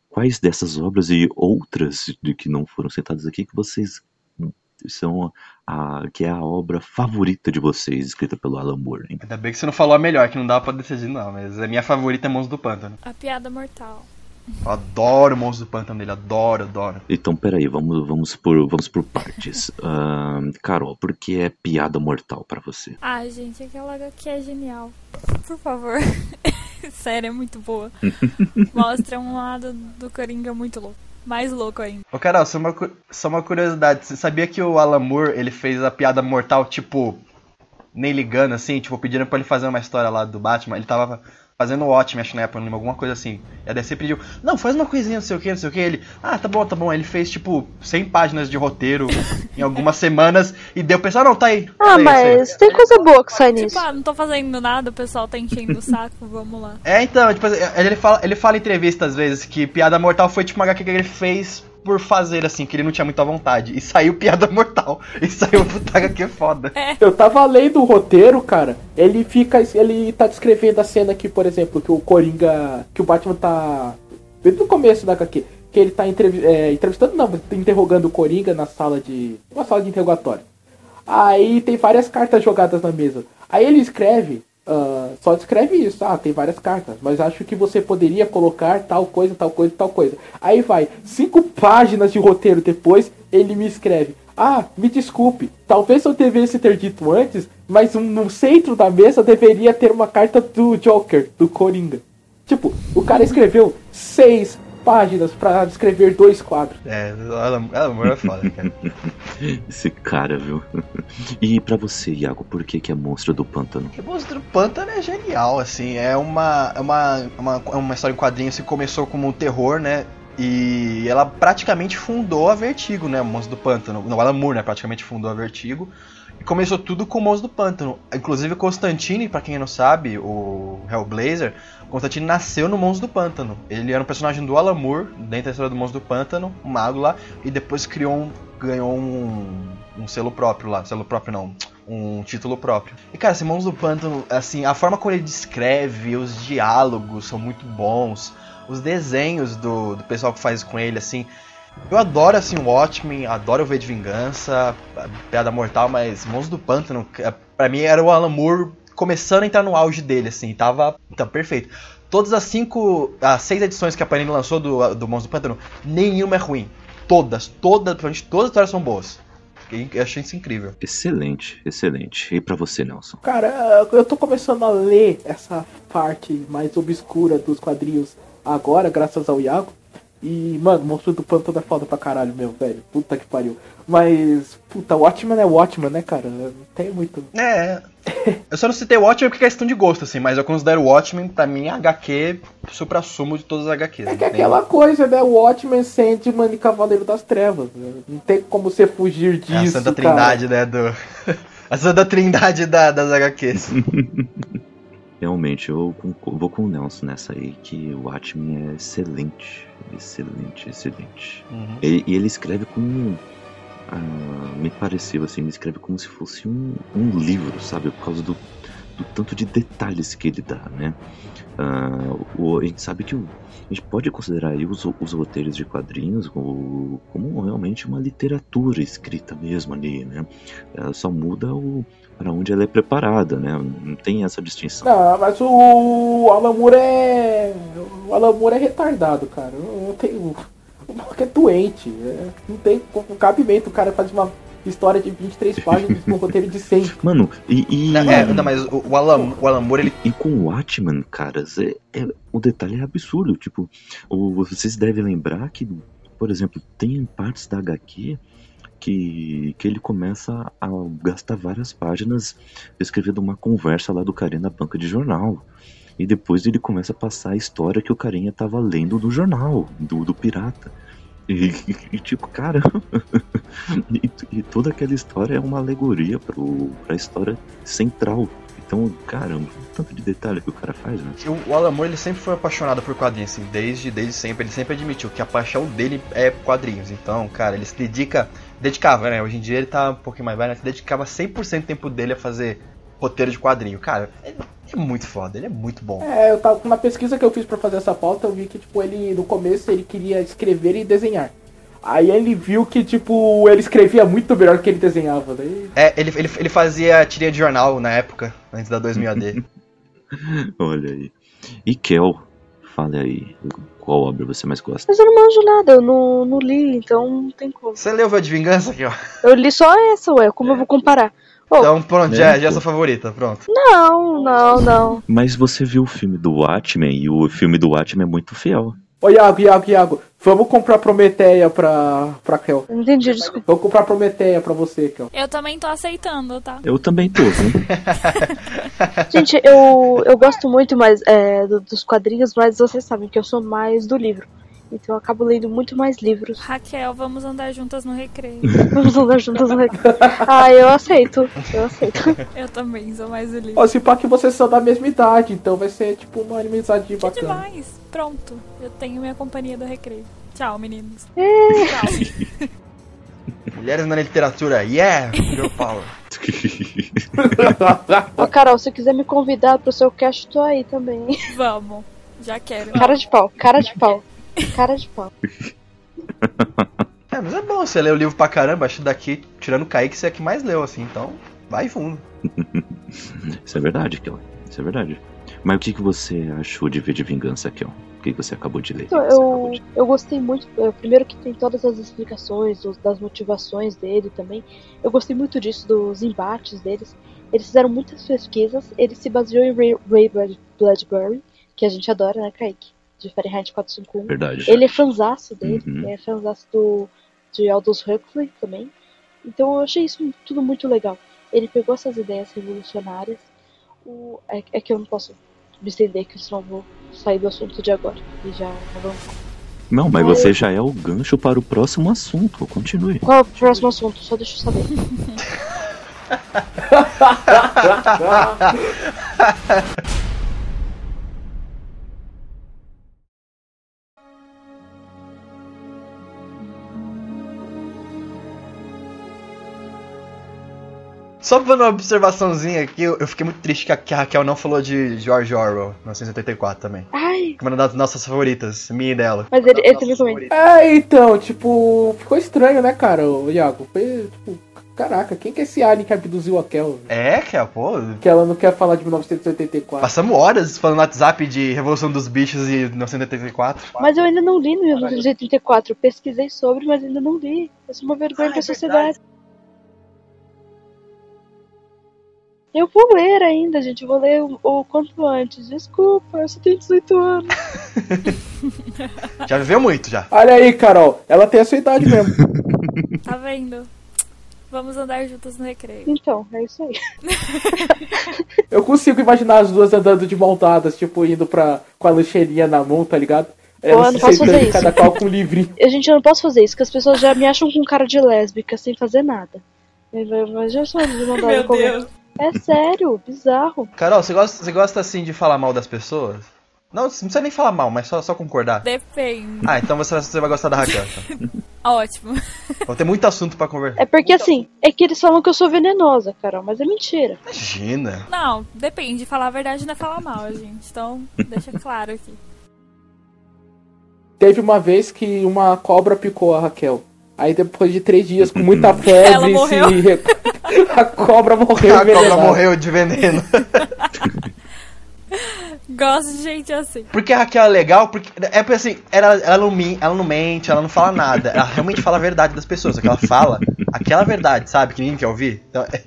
Quais dessas obras e outras de que não foram citadas aqui que vocês são a, que é a obra favorita de vocês, escrita pelo Alan Moore. Hein? Ainda bem que você não falou a melhor, que não dá pra decidir não, mas a minha favorita é Monstro do Pântano. A piada mortal. Eu adoro o Monstro do Pântano dele, adoro, adoro. Então, peraí, vamos, vamos, por, vamos por partes. uh, Carol, por que é piada mortal para você? Ah, gente, aquela HQ é genial. Por favor. Sério, é muito boa. Mostra um lado do Coringa muito louco mais louco ainda. Ô, Carol, só uma, só uma curiosidade. Você sabia que o Alan Moore, ele fez a piada mortal, tipo, nem ligando, assim, tipo, pedindo pra ele fazer uma história lá do Batman. Ele tava fazendo o Watchmen, acho, na época, alguma coisa assim. E a DC pediu, não, faz uma coisinha, não sei o que, não sei o que. Ele, ah, tá bom, tá bom. Ele fez, tipo, 100 páginas de roteiro em algumas semanas e deu o pessoal, não, tá aí. Ah, tá mas tem coisa boa que sai nisso. Tipo, ah, não tô fazendo nada, o pessoal tá enchendo o saco, vamos lá. É, então, tipo, ele fala, ele fala em entrevista às vezes que Piada Mortal foi tipo uma HQ que ele fez por fazer, assim, que ele não tinha muita vontade. E saiu piada mortal. E saiu puta que foda. É. Eu tava lendo o roteiro, cara. Ele fica. Ele tá descrevendo a cena aqui, por exemplo, que o Coringa. Que o Batman tá. Desde o começo da HQ. Que ele tá entrev é, entrevistando, não, interrogando o Coringa na sala de. Uma sala de interrogatório. Aí tem várias cartas jogadas na mesa. Aí ele escreve Uh, só descreve isso. Ah, tem várias cartas, mas acho que você poderia colocar tal coisa, tal coisa, tal coisa. Aí vai, cinco páginas de roteiro depois, ele me escreve. Ah, me desculpe, talvez eu devesse ter dito antes, mas no centro da mesa deveria ter uma carta do Joker, do Coringa. Tipo, o cara escreveu seis páginas para descrever dois quadros. É, ela é foda, cara. Esse cara, viu? E para você, Iago, por que, que é Monstro do Pântano? O Monstro do Pântano é genial, assim. É uma, é uma, uma, uma história em quadrinhos que começou como um terror, né? E ela praticamente fundou a Vertigo, né? O Monstro do Pântano. No Alan Moore, né? Praticamente fundou a Vertigo. Começou tudo com o Monstro do Pântano. Inclusive Constantine, para quem não sabe, o Hellblazer, Constantine nasceu no Monstro do Pântano. Ele era um personagem do Alan Moore, dentro da história do Monstro do Pântano, um mago lá, e depois criou um, ganhou um, um selo próprio lá. Selo próprio não, um título próprio. E cara, Monstro do Pântano, assim, a forma como ele descreve, os diálogos são muito bons. Os desenhos do, do pessoal que faz com ele, assim, eu adoro assim o Watchmen, adoro o V de Vingança, Piada Mortal, mas Monstro do Pântano, é, pra mim era o Alan Moore começando a entrar no auge dele, assim, tava então, perfeito. Todas as cinco, as seis edições que a Panini lançou do, do Monstro do Pântano, nenhuma é ruim. Todas, todas, praticamente todas as histórias são boas. Eu achei isso incrível. Excelente, excelente. E para você, Nelson? Cara, eu tô começando a ler essa parte mais obscura dos quadrinhos agora, graças ao Iago. E, mano, Monstro do Pântano é foda pra caralho, meu, velho. Puta que pariu. Mas, puta, Watchman é Watchman, né, cara? Não tem muito. É. eu só não citei Watchmen porque é questão de gosto, assim, mas eu considero Watchmen, pra mim, HQ supra-sumo de todas as HQs. É que é aquela coisa, né? Watchmen, Sandman e Cavaleiro das Trevas. Né? Não tem como você fugir disso. É a Santa Trindade, né? Do... a Santa Trindade da, das HQs. Realmente, eu vou com o Nelson nessa aí, que o Watchmen é excelente. Excelente, excelente. Uhum. E, e, ele escreve com. Ah, me pareceu assim, ele escreve como se fosse um, um livro, sabe? Por causa do, do tanto de detalhes que ele dá, né? Ah, o, a gente sabe que o, a gente pode considerar aí os, os roteiros de quadrinhos como, como realmente uma literatura escrita mesmo ali, né? Ela só muda o, para onde ela é preparada, né? Não tem essa distinção. Não, mas o Alan Moore é. O Alan Moore é retardado, cara. Não tem. O maluco é doente. É... Não tem cabimento. O cara faz uma história de 23 páginas com um roteiro de 100. Mano, e. e... Não, é, não, mas o, Alan, o Alan Moore, ele. E com o Watchman, caras, é, é, o detalhe é absurdo. Tipo, o, vocês devem lembrar que, por exemplo, tem partes da HQ que, que ele começa a gastar várias páginas escrevendo uma conversa lá do carinha na banca de jornal. E depois ele começa a passar a história que o carinha tava lendo do jornal, do, do pirata. E, e, tipo, cara. e, e, toda aquela história é uma alegoria pro, pra história central Então, caramba, tanto de detalhe que o cara faz, né? O, o Alan ele sempre foi apaixonado por quadrinhos, assim, desde, desde sempre. Ele sempre admitiu que a paixão dele é quadrinhos. Então, cara, ele se dedica, dedicava, né? Hoje em dia ele tá um pouquinho mais velho, mas dedicava 100% do tempo dele a fazer roteiro de quadrinho. Cara, ele é muito foda, ele é muito bom. É, eu tava, na pesquisa que eu fiz pra fazer essa pauta, eu vi que, tipo, ele, no começo, ele queria escrever e desenhar. Aí ele viu que, tipo, ele escrevia muito melhor que ele desenhava. Daí... É, ele, ele, ele fazia tirinha de jornal na época, antes da 2000 AD. Olha aí. E Kel, fale aí, qual obra você mais gosta? Mas eu não manjo nada, eu não, não li, então não tem como. Você leu V de Vingança aqui, ó? Eu li só essa, ué, como eu vou comparar? Oh, Então pronto, já, Né, já é pô. sua favorita, pronto. não, não, não. Mas você viu o filme do Watchmen e o filme do Watchmen é muito fiel. Ô, Iago, Iago, Iago, vamos comprar Prometeia pra, pra Kel. Entendi, desculpa. Vamos comprar Prometeia pra você, Kel. Eu também tô aceitando, tá? Eu também tô, viu? Gente, eu, eu gosto muito mais é, do- dos quadrinhos, mas vocês sabem que eu sou mais do livro. Então eu acabo lendo muito mais livros. Raquel, vamos andar juntas no recreio. Vamos andar juntas no recreio. Ah, eu aceito. Eu aceito. Eu também sou mais do livro. Ó, se pá que vocês são da mesma idade, então vai ser, tipo, uma amizade Que bacana. demais. Pronto, eu tenho minha companhia do recreio. Tchau, meninos. Tchau. Mulheres na literatura, yeah! Girl power. Ô, Carol, se quiser me convidar pro seu cast, tô aí também. Vamos. Já quero. Cara de pau, cara de pau. Cara de pau. É, mas é bom, você lê o livro pra caramba, acho que daqui, tirando o Kaique, você é que mais leu, assim, então vai fundo. Isso é verdade, Kel. Isso é verdade. Mas o que, que você achou de V de Vingança, Kel? O que, que você acabou de ler? Então, você acabou eu, de- eu gostei muito. é, Primeiro que tem todas as explicações das motivações dele também. Eu gostei muito disso, dos embates deles. Eles fizeram muitas pesquisas. Ele se baseou em Ray, Ray Brad- Bradbury, que a gente adora, né, Kaique? De Fahrenheit 451. Verdade. Ele é fanzaço dele, Uhum. é fanzaço do, de Aldous Huxley também. Então eu achei isso tudo muito legal. Ele pegou essas ideias revolucionárias. O, é, é que eu não posso me estender, que senão eu vou sair do assunto de agora. E já vamos. Não, mas Mas- você já é o gancho para o próximo assunto. Continue. Qual é o próximo assunto? Só deixa eu saber. Só dando uma observaçãozinha aqui, eu fiquei muito triste que a, que a Raquel não falou de George Orwell, 1984 também. Ai, Que é uma das nossas favoritas, minha e dela. mas ele, ele também comenta. É, então, tipo, ficou estranho, né, cara, o Iago? Foi, tipo, caraca, quem que é esse alien que abduziu a Kel? É, que pô, Que ela não quer falar de 1984. passamos horas falando no WhatsApp de Revolução dos Bichos e 1984. Mas eu ainda não li no 1984. Eu pesquisei sobre, mas ainda não li. Eu sou uma vergonha Ah, pra é sociedade. Eu vou ler ainda, gente. Eu vou ler o, o quanto antes. Desculpa, eu só tenho 18 anos. Já viveu muito já. Olha aí, Carol, ela tem a sua idade mesmo. Tá vendo? Vamos andar juntas no recreio. Então, é isso aí. Eu consigo imaginar as duas andando de mão dadas, tipo, indo pra, com a lancheirinha na mão, tá ligado? eu não posso fazer isso. cada qual com um livrinho. A gente eu não posso fazer isso, porque as pessoas já me acham com cara de lésbica sem fazer nada. Mas já sou de mandar Meu Deus. É sério, bizarro. Carol, você gosta, você gosta assim de falar mal das pessoas? Não, você não precisa nem falar mal, mas só, só concordar. Depende. Ah, então você, você vai gostar da Raquel. Então. Ótimo. Vou ter muito assunto pra conversar. É porque assim, é que eles falam que eu sou venenosa, Carol, mas é mentira. Imagina. Não, depende. Falar a verdade não é falar mal, gente. Então, deixa claro aqui. Teve uma vez que uma cobra picou a Raquel. Aí depois de três dias com muita febre, Ela morreu. se... a cobra morreu. A cobra envenenada. morreu de veneno. Gosto de gente assim. Porque a Raquel é legal, porque. É porque assim, ela, ela, não, ela não mente, ela não fala nada. Ela realmente fala a verdade das pessoas. Só que ela fala aquela verdade, sabe? Que ninguém quer ouvir. Então, é,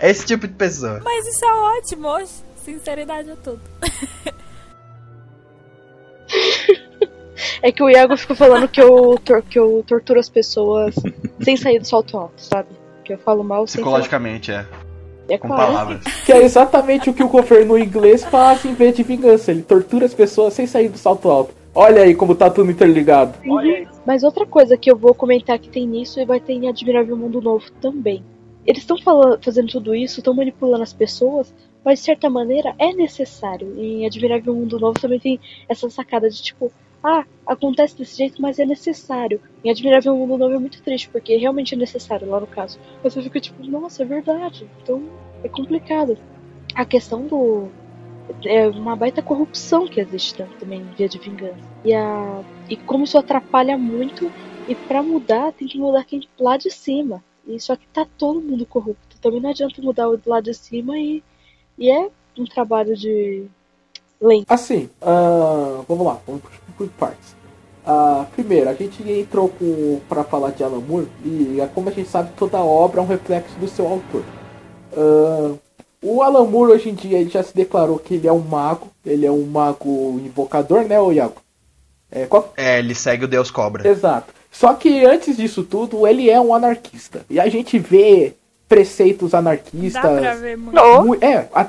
é esse tipo de pessoa. Mas isso é ótimo. Sinceridade é tudo. É que o Iago fica falando que eu, tor- que eu torturo as pessoas sem sair do salto alto, sabe? Que eu falo mal sem. Psicologicamente, é. É Com palavras. Que é exatamente o que o governo inglês faz em vez de vingança. Ele tortura as pessoas sem sair do salto alto. Olha aí como tá tudo interligado. Uhum. Mas outra coisa que eu vou comentar que tem nisso e vai ter em Admirável Mundo Novo também. Eles estão fazendo tudo isso, estão manipulando as pessoas mas de certa maneira é necessário. Em Admirável Mundo Novo também tem essa sacada de tipo, ah, acontece desse jeito, mas é necessário. Em Admirável Mundo Novo é muito triste, porque realmente é necessário lá no caso. Você fica tipo, nossa, é verdade. Então é complicado. A questão do. É uma baita corrupção que existe também em Via de Vingança. E, a, e como isso atrapalha muito, e para mudar tem que mudar quem lá de cima. E só que tá todo mundo corrupto. Também não adianta mudar o lá de cima e, e é um trabalho de lento. Assim, uh, vamos lá, vamos por partes. Uh, primeiro, a gente entrou para falar de Alan Moore e como a gente sabe, toda obra é um reflexo do seu autor. Uh, o Alan Moore hoje em dia ele já se declarou que ele é um mago, ele é um mago invocador, né, Iago? É, qual... é, ele segue o Deus Cobra. Exato. Só que antes disso tudo, ele é um anarquista. E a gente vê preceitos anarquistas. Dá pra ver muito. É, a,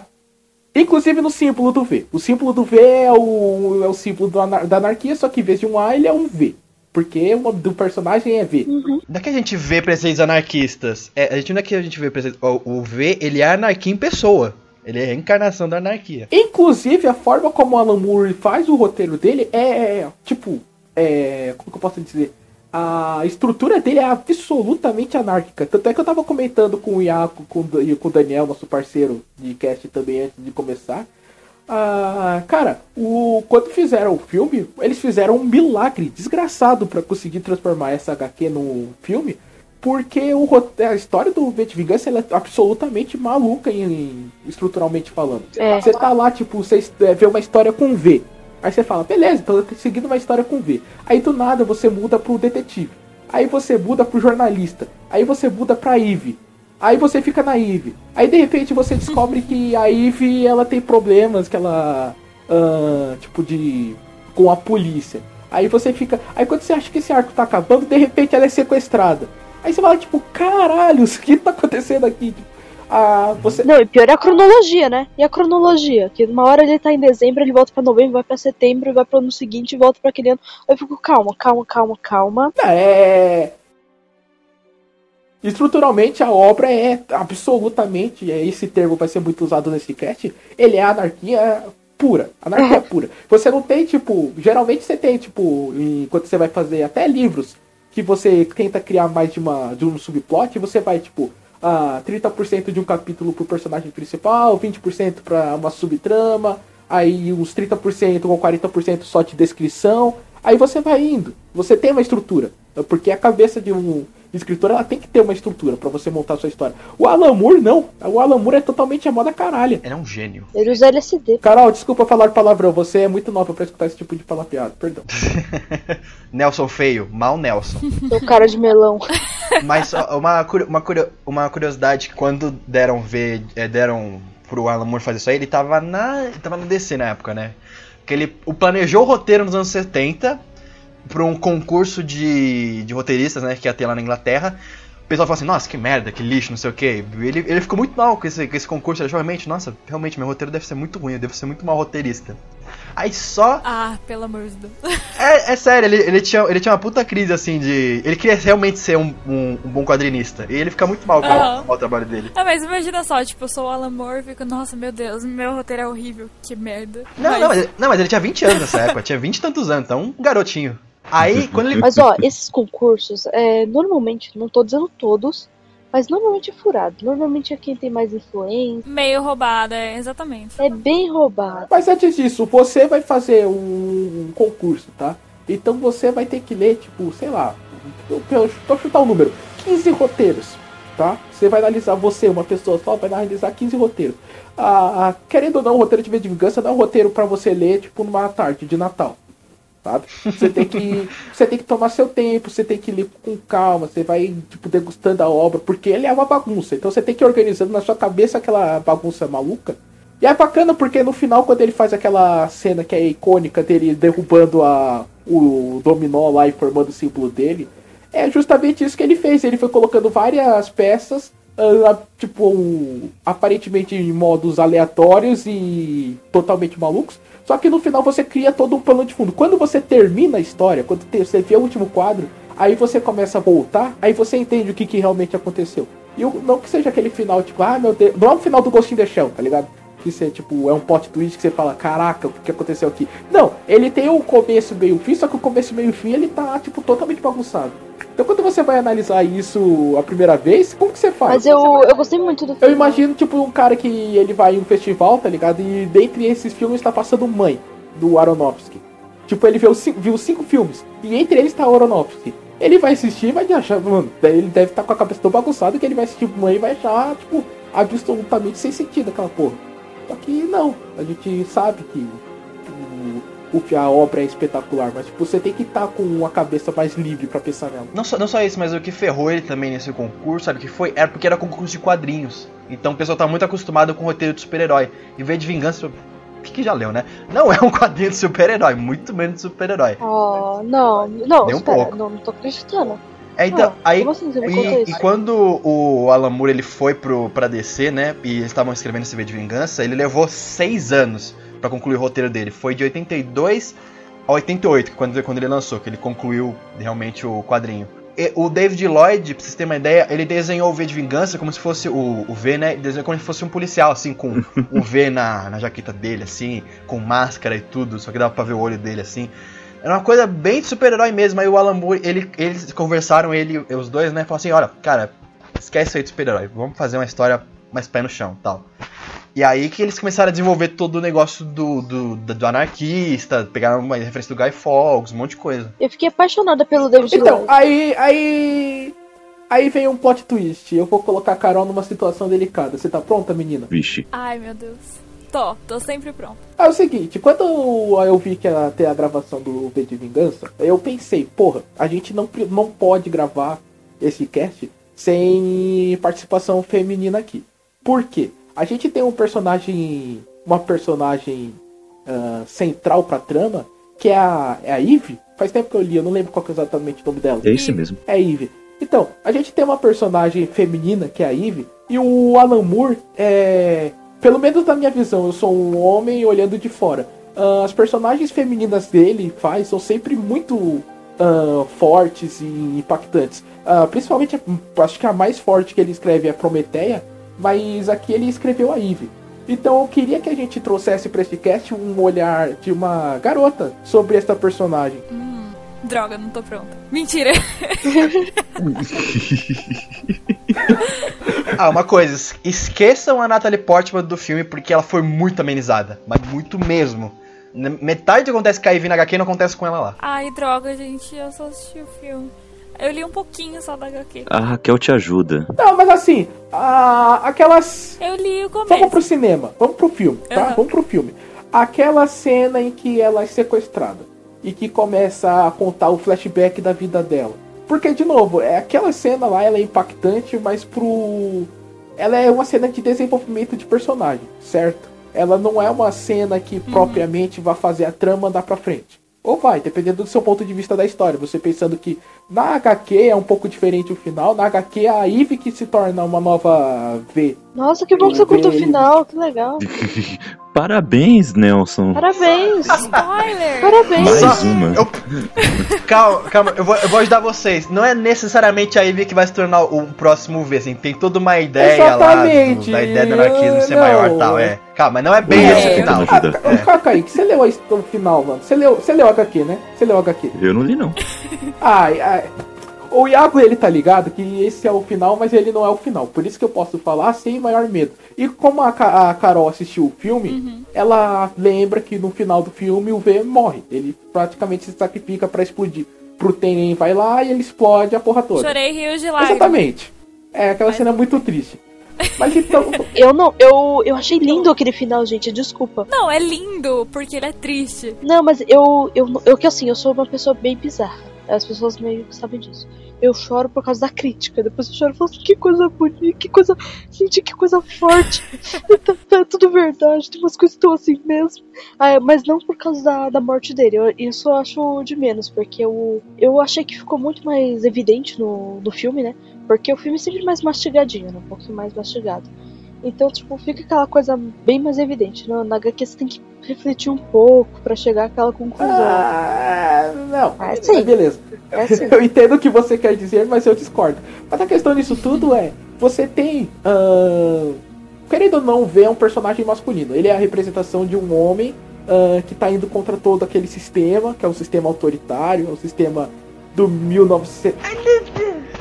inclusive no símbolo do V. O símbolo do V é o, é o símbolo anar, da anarquia, só que em vez de um A, ele é um V. Porque o do personagem é V. Uhum. Daqui a gente vê preceitos anarquistas. É, a gente não é que a gente vê preceitos. O, o V, ele é anarquia em pessoa. Ele é a encarnação da anarquia. Inclusive, a forma como o Alan Moore faz o roteiro dele é, é tipo, é, como que eu posso dizer? A estrutura dele é absolutamente anárquica. Tanto é que eu tava comentando com o Iaco com, e com o Daniel, nosso parceiro de cast também antes de começar. Ah, cara, o, quando fizeram o filme, eles fizeram um milagre desgraçado para conseguir transformar essa HQ no filme. Porque o, a história do V de Vingança é absolutamente maluca em, em, estruturalmente falando. É. Você tá lá, tipo, você é, vê uma história com V. Aí você fala, beleza, tô seguindo uma história com V. Aí do nada você muda pro detetive. Aí você muda pro jornalista. Aí você muda pra Eve. Aí você fica na Eve. Aí de repente você descobre que a Eve ela tem problemas que ela. Uh, tipo de. com a polícia. Aí você fica. Aí quando você acha que esse arco tá acabando, de repente ela é sequestrada. Aí você fala, tipo, caralho, o que tá acontecendo aqui? A, você... Não, e pior é a cronologia, né? E a cronologia? Que uma hora ele tá em dezembro, ele volta pra novembro, vai pra setembro, vai pro ano seguinte e volta pra aquele ano. Eu fico, calma, calma, calma, calma. É. Estruturalmente a obra é absolutamente, é, esse termo vai ser muito usado nesse cast, ele é anarquia pura, anarquia pura. Você não tem, tipo, geralmente você tem, tipo, enquanto você vai fazer até livros, que você tenta criar mais de, uma, de um subplot, você vai, tipo, ah, 30% de um capítulo pro personagem principal, 20% para uma subtrama, aí uns 30% ou 40% só de descrição. Aí você vai indo. Você tem uma estrutura. Porque a cabeça de um escritor ela tem que ter uma estrutura para você montar a sua história. O Alan Moore não. O Alan Moore é totalmente a moda caralho. Ele é um gênio. Ele usa LSD. Carol, desculpa falar palavrão. Você é muito nova para escutar esse tipo de piada. Perdão. Nelson feio. Mal Nelson. Seu cara de melão. Mas uma, uma, uma curiosidade, quando deram ver, é, deram pro Alan Moore fazer isso aí, ele tava na, tava no DC na época, né? Que ele o planejou o roteiro nos anos 70 para um concurso de, de roteiristas, né, que ia ter lá na Inglaterra. O pessoal falou assim, nossa, que merda, que lixo, não sei o que. Ele, ele ficou muito mal com esse, com esse concurso. Ele achou realmente, nossa, realmente, meu roteiro deve ser muito ruim, eu devo ser muito mal roteirista. Aí só. Ah, pelo amor de Deus. É, é sério, ele, ele, tinha, ele tinha uma puta crise assim de. Ele queria realmente ser um, um, um bom quadrinista. E ele fica muito mal com, uhum. o, o, trabalho dele. Ah, mas imagina só, tipo, eu sou o Alan Moore e fico, nossa, meu Deus, meu roteiro é horrível, que merda. Não, mas... Não, mas, não, mas ele tinha 20 anos nessa época, tinha 20 e tantos anos, então um garotinho. Aí, quando ele... Mas ó, esses concursos, é, normalmente, não tô dizendo todos, mas normalmente é furado. Normalmente é quem tem mais influência. Meio roubado, é, exatamente. É bem roubado. Mas antes disso, você vai fazer um, concurso, tá? Então você vai ter que ler, tipo, sei lá, eu, eu, eu chutar o um número, 15 roteiros, tá? Você vai analisar, você, uma pessoa só, vai analisar 15 roteiros. Ah, ah, querendo ou não, o roteiro de vingança não é um roteiro para você ler, tipo, numa tarde de Natal sabe? Você tem que você tem que tomar seu tempo, você tem que ler com calma, você vai tipo degustando a obra, porque ele é uma bagunça. Então você tem que ir organizando na sua cabeça aquela bagunça maluca. E é bacana porque no final quando ele faz aquela cena que é icônica dele derrubando a o dominó lá e formando o símbolo dele, é justamente isso que ele fez. Ele foi colocando várias peças Uh, tipo, aparentemente em modos aleatórios e totalmente malucos. Só que no final você cria todo um plano de fundo. Quando você termina a história, quando você vê o último quadro, aí você começa a voltar, aí você entende o que, que realmente aconteceu. E não que seja aquele final, tipo, ah meu Deus, não é o final do Ghost in the Shell, tá ligado? Que você, tipo, é um plot twist que você fala, caraca, o que aconteceu aqui? Não, ele tem o começo, meio fim, só que o começo, meio fim, ele tá, tipo, totalmente bagunçado. Então quando você vai analisar isso a primeira vez, como que você faz? Mas eu, eu gostei muito do Eu filme. imagino, tipo, um cara que ele vai em um festival, tá ligado? E dentre esses filmes tá passando Mãe, do Aronofsky. Tipo, ele viu, cinco, viu cinco filmes, e entre eles tá o Aronofsky. Ele vai assistir e vai achar, mano, ele deve estar com a cabeça tão bagunçada que ele vai assistir Mãe e vai achar, tipo, absolutamente sem sentido aquela porra. Só que não, a gente sabe que o, o- a obra é espetacular, mas tipo, você tem que estar com a cabeça mais livre pra pensar nela. Não só, não só isso, mas o que ferrou ele também nesse concurso, sabe o que foi? Era porque era concurso de quadrinhos. Então o pessoal tá muito acostumado com roteiro de super-herói. Em vez de vingança, o que, que já leu, né? Não é um quadrinho de super-herói, muito menos de super-herói. Oh, não, não, Nem um espera, pouco. não, não tô acreditando. É, então, Ah, aí. Assim E, e quando o Alan Moore ele foi pro, pra DC, né? E eles estavam escrevendo esse V de Vingança, ele levou seis anos pra concluir o roteiro dele. Foi de 82 a 88, que quando, quando ele lançou, que ele concluiu realmente o quadrinho. E o David Lloyd, pra vocês terem uma ideia, ele desenhou o V de Vingança como se fosse o, o V, né? Ele desenhou como se fosse um policial, assim, com um V na, na jaqueta dele, assim, com máscara e tudo, só que dava pra ver o olho dele, assim. Era uma coisa bem de super-herói mesmo. Aí o Alan Moore, ele, eles conversaram, ele os dois, né? Falaram assim: olha, cara, esquece isso aí de super-herói. Vamos fazer uma história mais pé no chão tal. E aí que eles começaram a desenvolver todo o negócio do, do, do, do anarquista, pegaram uma referência do Guy Fawkes, um monte de coisa. Eu fiquei apaixonada pelo David Então, aí, aí. Aí vem um plot twist. Eu vou colocar a Carol numa situação delicada. Você tá pronta, menina? Vixe. Ai, meu Deus. Tô, tô sempre pronto. É o seguinte, quando eu vi que ia ter a gravação do V de Vingança, eu pensei, porra, a gente não, não pode gravar esse cast sem participação feminina aqui. Por quê? A gente tem um personagem. Uma personagem ah, central pra trama, que é a, é a Eve. Faz tempo que eu li, eu não lembro qual que é exatamente o nome dela. É esse mesmo. É a Eve. Então, a gente tem uma personagem feminina, que é a Eve, e o Alan Moore é. Pelo menos na minha visão, eu sou um homem olhando de fora. Ah, as personagens femininas dele faz são sempre muito ah, fortes e impactantes. Ah, principalmente, acho que a mais forte que ele escreve é a Prometeia, mas aqui ele escreveu a Eve. Então eu queria que a gente trouxesse para esse cast um olhar de uma garota sobre esta personagem. Hum, droga, não tô pronta. Mentira. Ah, uma coisa, es- esqueçam a Natalie Portman do filme porque ela foi muito amenizada, mas muito mesmo. Metade do que acontece com a Ivy na HQ não acontece com ela lá. Ai, droga, gente, eu só assisti o filme. Eu li um pouquinho só da HQ. A Raquel te ajuda. Não, mas assim, a- aquelas Eu li o Vamos começo. pro cinema, vamos pro filme, tá? Aham. Vamos pro filme. Aquela cena em que ela é sequestrada e que começa a contar o flashback da vida dela. Porque, de novo, é aquela cena lá, ela é impactante, mas pro. Ela é uma cena de desenvolvimento de personagem, certo? Ela não é uma cena que propriamente vai fazer a trama andar pra frente. Ou vai, dependendo do seu ponto de vista da história. Você pensando que na HQ é um pouco diferente o final, na HQ é a Eve que se torna uma nova V. Nossa, que bom que você curtou o final, que legal. Parabéns, Nelson. Parabéns. Spoiler! Parabéns. Mais uma. Eu- Calma, calma, eu vou, eu vou ajudar vocês. Não é necessariamente a Ivy que vai se tornar o próximo V, assim, tem toda uma ideia Exatamente. lá do- da ideia do anarquismo ser Não. maior e tal, é. Calma, mas não é bem É, esse final. tentando ajudar. Ah, Ca- Kaique, você leu o final, mano? Você leu, você leu HQ, né? Você leu HQ. Eu não li, não. Ai, ai. O Iago, ele tá ligado que esse é o final, mas ele não é o final. Por isso que eu posso falar sem maior medo. E como a, Ca- a Carol assistiu o filme, ela lembra que no final do filme o V morre. Ele praticamente se sacrifica pra explodir. Pro Tenen vai lá e ele explode a porra toda. Chorei rios de lágrimas. Exatamente. É aquela cena muito triste. Mas então. Eu não, eu, eu achei lindo aquele final, gente, desculpa. Não, é lindo, porque ele é triste. Não, mas eu, eu, eu que assim, eu sou uma pessoa bem bizarra. As pessoas meio que sabem disso. Eu choro por causa da crítica. Depois eu choro e falo que coisa bonita, que coisa. Gente, que coisa forte. tá, tá tudo verdade, tem umas coisas estão assim mesmo. Ah, mas não por causa da, da morte dele. Eu, isso eu acho de menos, porque eu, eu achei que ficou muito mais evidente no, no filme, né? Porque o filme é sempre mais mastigadinho, né? Um pouquinho mais mastigado. Então, tipo, fica aquela coisa bem mais evidente. Na, na HQ você tem que refletir um pouco pra chegar àquela conclusão. Ah, não. Ah, sim. Beleza. É assim. Eu entendo o que você quer dizer, mas eu discordo. Mas a questão disso tudo é, você tem. ahn, querendo ou não, V é um personagem masculino. Ele é a representação de um homem uh, que tá indo contra todo aquele sistema, que é um sistema autoritário, é um sistema do 1900.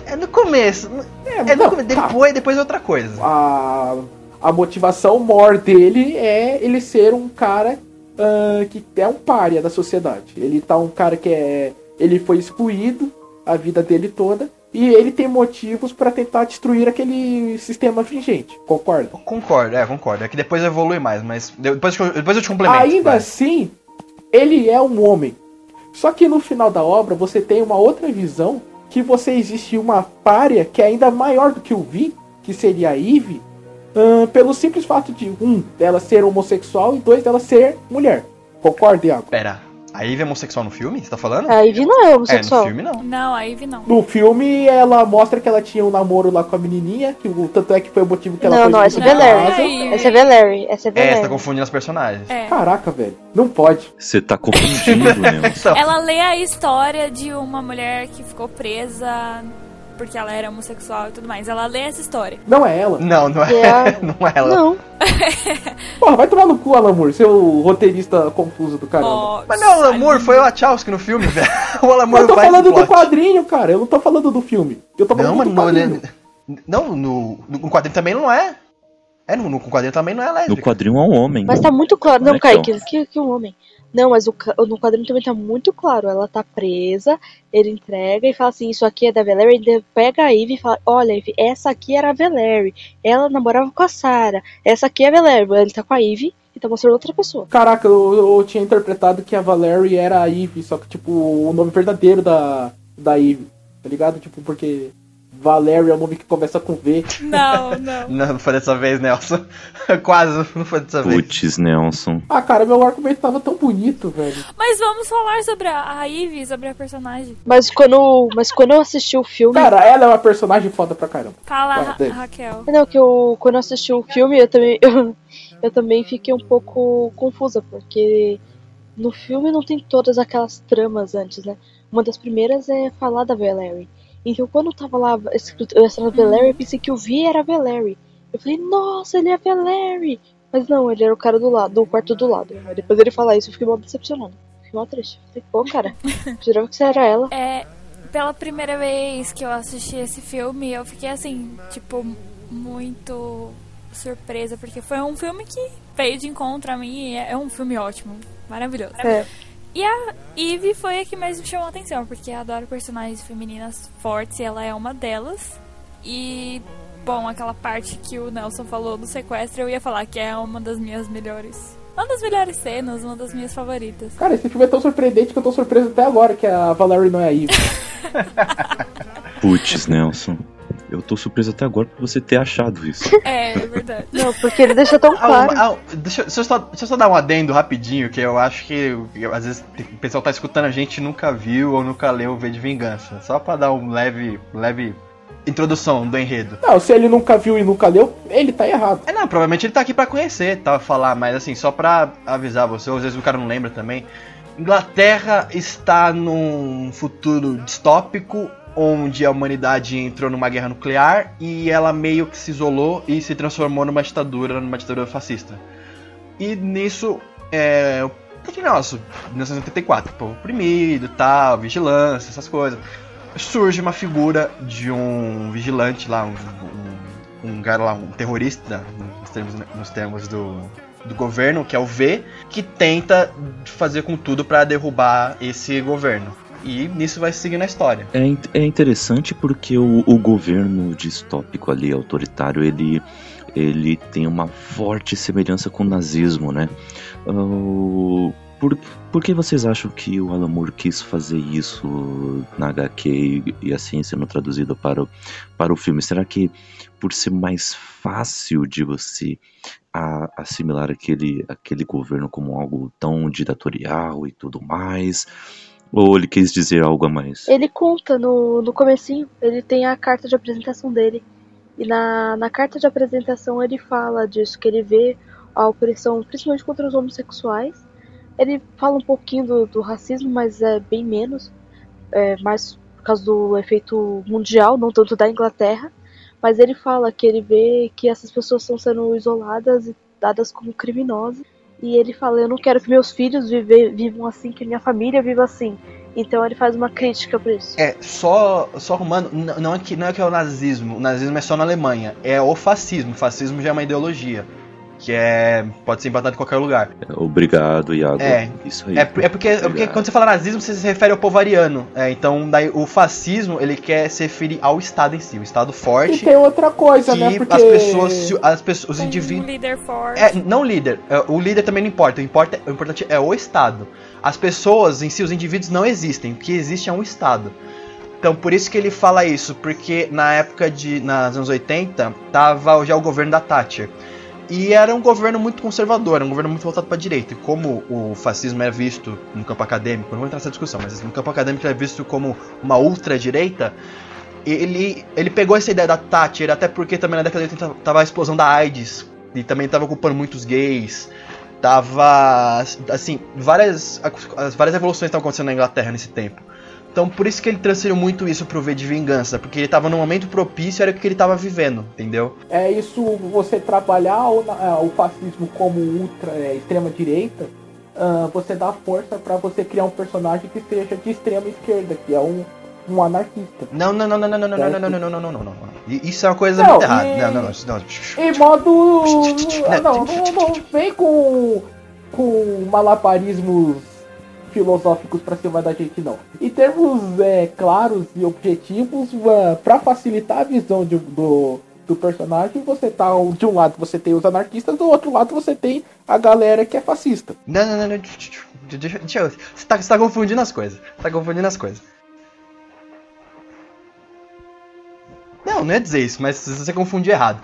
É no começo. É, É não, no come- tá. depois, depois é outra coisa. a, a motivação maior dele é ele ser um cara ah, que é um pária da sociedade. Ele tá um cara que é. Ele foi excluído a vida dele toda. E ele tem motivos pra tentar destruir aquele sistema vigente, concorda? Concordo, é, concordo. É que depois evolui mais, mas depois, eu- depois eu te complemento. Ainda vai. assim, ele é um homem. Só que no final da obra você tem uma outra visão que você existe uma párea que é ainda maior do que o Vi, que seria a Eve, pelo simples fato de um dela ser homossexual e dois dela ser mulher. Concorda, Iago? Pera, a Eve é homossexual no filme? Você tá falando? A Ivy não é É, no homossexual. filme não. Não, a Ivy não. No filme ela mostra que ela tinha um namoro lá com a menininha, que o tanto é que foi o motivo que ela Não, foi não, essa é. Ai. Essa é Valérie. Essa é É, você tá confundindo as personagens. É. Caraca, velho. Não pode. Você tá confundindo, né? Então, Ela lê a história de uma mulher que ficou presa porque ela era homossexual e tudo mais. Ela lê essa história. Não é ela. Não, não é, É. não é ela. Não, Porra, vai tomar no cu, Alamur, seu roteirista confuso do caramba. Mas não é o Lamour, foi o Wachowski no filme, velho. O Lamour Eu tô falando do plot. quadrinho, cara. Eu não tô falando do filme. Eu tô falando Não, mas do no, quadrinho. não no, no quadrinho também não é. É, no, no quadrinho também não é No lésbica. quadrinho é um homem. mas tá muito claro. Não é Kaique, que, que um homem. Não, mas o, no quadrinho também tá muito claro. Ela tá presa, ele entrega e fala assim: Isso aqui é da Valérie. Ele pega a Ivy e fala: Olha, Ivy, essa aqui era a Valérie. Ela namorava com a Sarah. Essa aqui é a Valérie. Ele tá com a Ivy e tá mostrando outra pessoa. Caraca, eu, eu tinha interpretado que a Valerie era a Eve, só que, tipo, o nome verdadeiro da, da Eve, tá ligado? Tipo, porque Valerie é o nome que começa com V. Não, não. Não, não foi dessa vez, Nelson. Quase, não foi dessa vez. Putz, Nelson. Ah, cara, meu argumento tava tão bonito, velho. Mas vamos falar sobre a, a Ivy, sobre a personagem. Mas quando, mas quando eu assisti o filme. Cara, ela é uma personagem foda pra caramba. Fala, Ra-. Raquel. Não, que eu, quando eu assisti o filme, eu também, eu, eu também fiquei um pouco confusa, porque no filme não tem todas aquelas tramas antes, né? Uma das primeiras é falar da Valérie. Então, quando tava lá escrito essa era a Valérie, eu pensei que o Vi era a Valérie. Eu falei, nossa, ele é a Valérie! Mas não, ele era o cara do lado, do quarto do lado. Aí depois ele falar isso, eu fiquei mal decepcionada. Fiquei mal triste. Falei, pô, cara, jurava que você era ela. É, pela primeira vez que eu assisti esse filme, eu fiquei assim, tipo, muito surpresa, porque foi um filme que veio de encontro a mim e é é um filme ótimo, maravilhoso. É. E a Eve foi a que mais me chamou a atenção, porque eu adoro personagens femininas fortes e ela é uma delas. E, bom, aquela parte que o Nelson falou do sequestro, eu ia falar que é uma das minhas melhores. Uma das melhores cenas, uma das minhas favoritas. Cara, esse filme é tão surpreendente que eu tô surpreso até agora que a Valerie não é a Eve. Putz, Nelson. Eu tô surpreso até agora por você ter achado isso. É, é verdade. Não, porque ele deixa tão Ah, claro. ah, deixa, deixa eu só, deixa eu só dar um adendo rapidinho, que eu acho que eu- às vezes o pessoal tá escutando a gente e nunca viu ou nunca leu o V de Vingança. Só pra dar um leve, leve introdução do enredo. Não, se ele nunca viu e nunca leu, ele tá errado. É, não, provavelmente ele tá aqui pra conhecer, tá, falar, mas assim, só pra avisar você, ou às vezes o cara não lembra também. Inglaterra está num futuro distópico onde a humanidade entrou numa guerra nuclear e ela meio que se isolou e se transformou numa ditadura, numa ditadura fascista. E nisso, é, o que nosso, 1984, povo oprimido, tal, vigilância, essas coisas. Surge uma figura de um vigilante lá, um, um, um cara lá, um terrorista, nos termos, nos termos do, do governo, que é o V, que tenta fazer com tudo pra derrubar esse governo. E nisso vai seguir na história. É, é interessante porque o, o governo distópico ali, autoritário, ele, ele tem uma forte semelhança com o nazismo, né? O- por, por que vocês acham que o Alan Moore quis fazer isso na HQ e, e assim sendo traduzido para o, para o filme? Será que por ser mais fácil de você a- assimilar aquele, aquele governo como algo tão ditatorial e tudo mais? Ou ele quis dizer algo a mais? Ele conta no, no comecinho, ele tem a carta de apresentação dele. E na, na carta de apresentação ele fala disso, que ele vê a opressão principalmente contra os homossexuais. Ele fala um pouquinho do, do racismo, mas é bem menos. É, mais por causa do efeito mundial, não tanto da Inglaterra. Mas ele fala que ele vê que essas pessoas estão sendo isoladas e dadas como criminosas. E ele fala: Eu não quero que meus filhos vive, vivam assim, que minha família viva assim. Então ele faz uma crítica por isso. É, só, só arrumando, n- não é, que, não é que é o nazismo, o nazismo é só na Alemanha, é o fascismo, o fascismo já é uma ideologia, que é, pode ser implantado em qualquer lugar. Obrigado, Iago. É. Isso aí. É, é porque, é porque quando você fala nazismo, você se refere ao povo ariano, é, então daí o fascismo, ele quer se referir ao Estado em si, o Estado E forte, tem outra coisa, que né? Porque as pessoas, se- as pessoas, os indivíduos... Um líder forte. É, não líder. É, O líder também não importa. O, importa. o importante é o Estado. As pessoas em si, os indivíduos não existem. O que existe é um Estado. Então, por isso que ele fala isso, porque na época de. nos anos 80, tava já o governo da Thatcher. E era um governo muito conservador, era um governo muito voltado para a direita. E como o fascismo é visto no campo acadêmico, não vou entrar nessa discussão, mas no campo acadêmico ele é visto como uma ultradireita, ele, ele pegou essa ideia da Thatcher, até porque também na década de 80 tava a explosão da AIDS, e também tava ocupando muitos gays, tava, assim, várias, as várias revoluções estavam acontecendo na Inglaterra nesse tempo. Então por isso que ele transferiu muito isso pro V de Vingança, porque ele tava num momento propício, era o que ele tava vivendo, entendeu? é isso, você trabalhar o, ah, o fascismo como ultra, é, extrema direita, ah, você dá força pra você criar um personagem que seja de extrema esquerda, que é um, um anarquista. Não, não, não, não, não, não, não, não, não, não, não, não, não, não, não. E Isso é uma coisa Não, muito errada. e- Não, não, não, não. Em modo. ah, Não, não, não vem com, com malabarismos filosóficos pra cima da gente, não. Em termos é, claros e objetivos, pra facilitar a visão de- do, do personagem, você tá. De um lado você tem os anarquistas, do outro lado você tem a galera que é fascista. Não, não, não, não. Deixa, deixa. Você tá, você tá confundindo as coisas. Tá confundindo as coisas. Não, não é dizer isso, mas você confunde errado.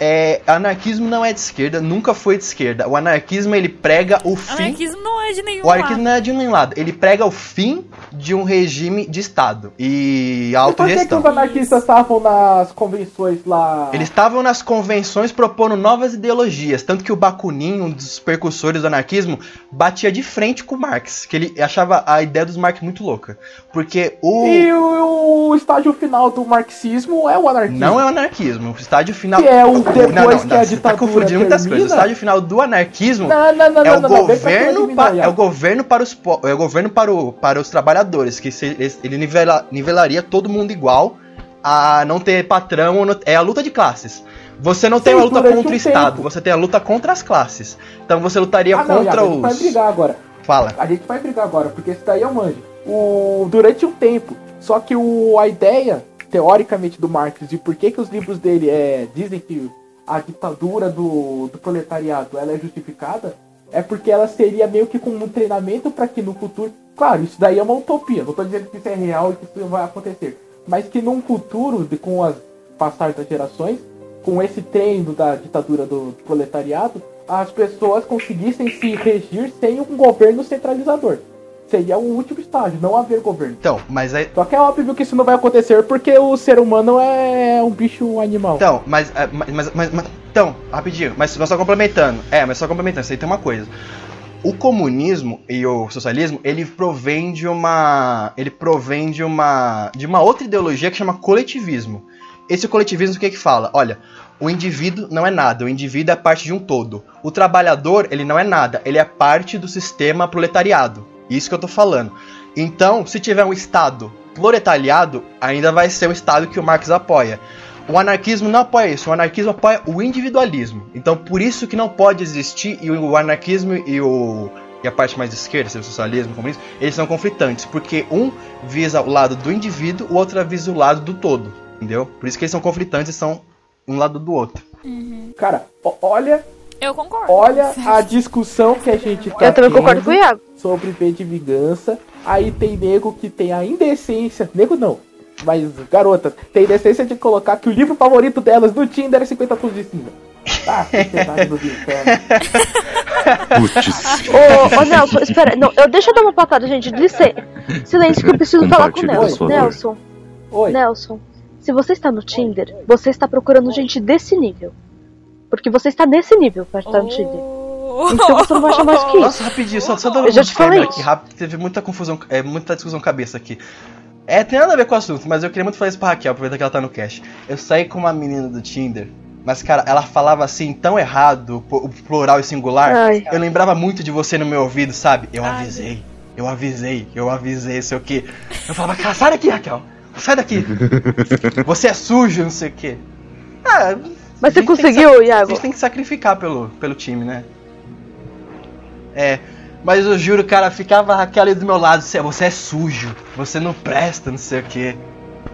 É, anarquismo não é de esquerda, nunca foi de esquerda. O anarquismo ele prega o fim. Anarquismo não é de nenhum O anarquismo lado. não é de nenhum lado. Ele prega o fim de um regime de Estado e a E por que, que autogestão. os anarquistas estavam nas convenções lá? Eles estavam nas convenções propondo novas ideologias, tanto que o Bakunin, um dos percussores do anarquismo, batia de frente com o Marx, que ele achava a ideia dos Marx muito louca. Porque o E o, o estágio final do marxismo é o anarquismo. não é o anarquismo, o estágio final Que é o Não, depois não, não, que a você tá ditadura confundindo muitas coisas. O estágio final do anarquismo Não, não, não, é não, o não, não, governo mim, pa- não, é o governo para os é o governo para, o, para os trabalhadores que se- ele- nivela- nivelaria todo mundo igual a não ter patrão não- é a luta de classes você não tem Sim, uma luta contra o um Estado tempo. você tem a luta contra as classes então você lutaria Ah, não, contra Iago, a gente vai os brigar agora. fala A gente vai brigar agora, porque isso daí é o manjo. O, durante um tempo. Só que o, a ideia, teoricamente, do Marx e por que, que os livros dele é, dizem que a ditadura do, do proletariado ela é justificada, é porque ela seria meio que como um treinamento para que no futuro. Claro, isso daí é uma utopia. Não estou dizendo que isso é real e que isso vai acontecer. Mas que num futuro, de, com as passar das gerações, com esse treino da ditadura do proletariado, as pessoas conseguissem se regir sem um governo centralizador. Seria o último estágio, não haver governo. então mas aí Só que é óbvio que isso não vai acontecer porque o ser humano é um bicho animal. Então, mas, é, mas, mas, mas- mas- então, rapidinho, mas só complementando. É, mas só complementando, isso aí tem uma coisa. O comunismo e o socialismo, ele provém de uma, ele provém de uma, de uma outra ideologia que chama coletivismo. Esse coletivismo o que que fala? Olha, o indivíduo não é nada, o indivíduo é parte de um todo. O trabalhador, ele não é nada, ele é parte do sistema proletariado. Isso que eu tô falando. Então, se tiver um Estado proletariado, ainda vai ser o Estado que o Marx apoia. O anarquismo não apoia isso, o anarquismo apoia o individualismo. Então, por isso que não pode existir e o anarquismo e o e a parte mais esquerda, seja o socialismo, o comunismo, eles são conflitantes, porque um visa o lado do indivíduo, o outro visa o lado do todo, entendeu? Por isso que eles são conflitantes e são um lado do outro. Cara, ó- olha, Eu concordo. olha a discussão que a gente tá Eu também concordo tendo com o Iago. sobre V de vingança. Aí tem nego que tem a indecência. Nego não. Mas garotas, tem indecência de colocar que o livro favorito delas no Tinder é 50 tons de cinza. Ah, sociedade do inferno. Putz. Ô, ô Nelson, espera. Não, eu, deixa eu dar uma patada, gente. Licença. Silêncio que eu preciso falar com o Nelson. Nelson, Oi. Nelson. Se você está no Tinder, você está procurando gente desse nível. Porque você está nesse nível para estar no Tinder. Oh. Então você não vai chamar mais que isso. Nossa, rapidinho, só, só dando Eu já um te falei aqui rápido, teve muita confusão, é, muita discussão cabeça aqui. É, tem nada a ver com o assunto, mas eu queria muito falar isso pra Raquel, aproveitar que ela tá no cast. Eu saí com uma menina do Tinder, mas, cara, ela falava assim tão errado, o plural e singular. Ai. Eu lembrava muito de você no meu ouvido, sabe? Eu Ai. avisei, eu avisei, eu avisei, sei o quê. Eu falava, cara, sai daqui, Raquel. Sai daqui. Você é sujo, não sei o quê. Ah, Mas você que conseguiu, sa- A Iago? gente tem que sacrificar pelo, pelo time, né? É. Mas eu juro, cara, ficava a Raquel ali do meu lado, você, você é sujo, você não presta, não sei o quê.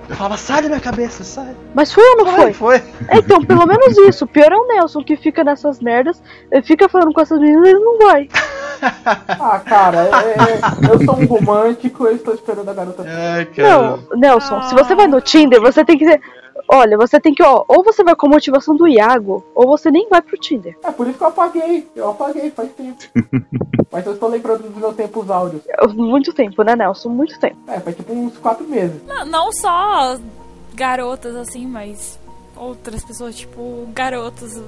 Eu falava, sai da minha cabeça, sai. Mas foi ou não foi? foi. É, então, pelo menos isso. O pior é o Nelson, que fica nessas merdas, ele fica falando com essas meninas e ele não vai. Ah, cara, é- é- eu sou um romântico, eu estou esperando a garota. Cara. Não, Nelson, se você vai no Tinder, você tem que ser. Olha, você tem que, ó, ou você vai com a motivação do Iago, ou você nem vai pro Tinder. É por isso que eu apaguei, eu apaguei faz tempo. Mas eu estou lembrando dos meus tempos áureos. Muito tempo, né, Nelson? Muito tempo. É, faz tipo uns quatro meses. Não, não só garotas assim, mas outras pessoas, tipo, garotos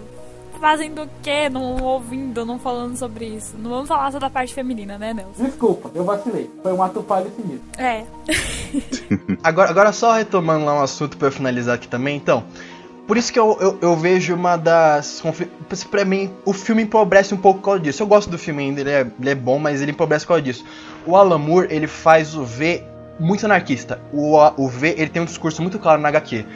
fazendo o quê? Não ouvindo, não falando sobre isso. Não vamos falar só da parte feminina, né, Nelson? Desculpa, eu vacilei. Foi um ato falho sinistro. É. Agora, agora só retomando lá um assunto pra eu finalizar aqui também, então. Por isso que eu, eu, eu vejo uma das. Pra mim, o filme empobrece um pouco por causa disso. Eu gosto do filme ainda, ele é, ele é bom, mas ele empobrece por causa disso. O Alan Moore, ele faz o V muito anarquista. O, o V, ele tem um discurso muito claro na HQ.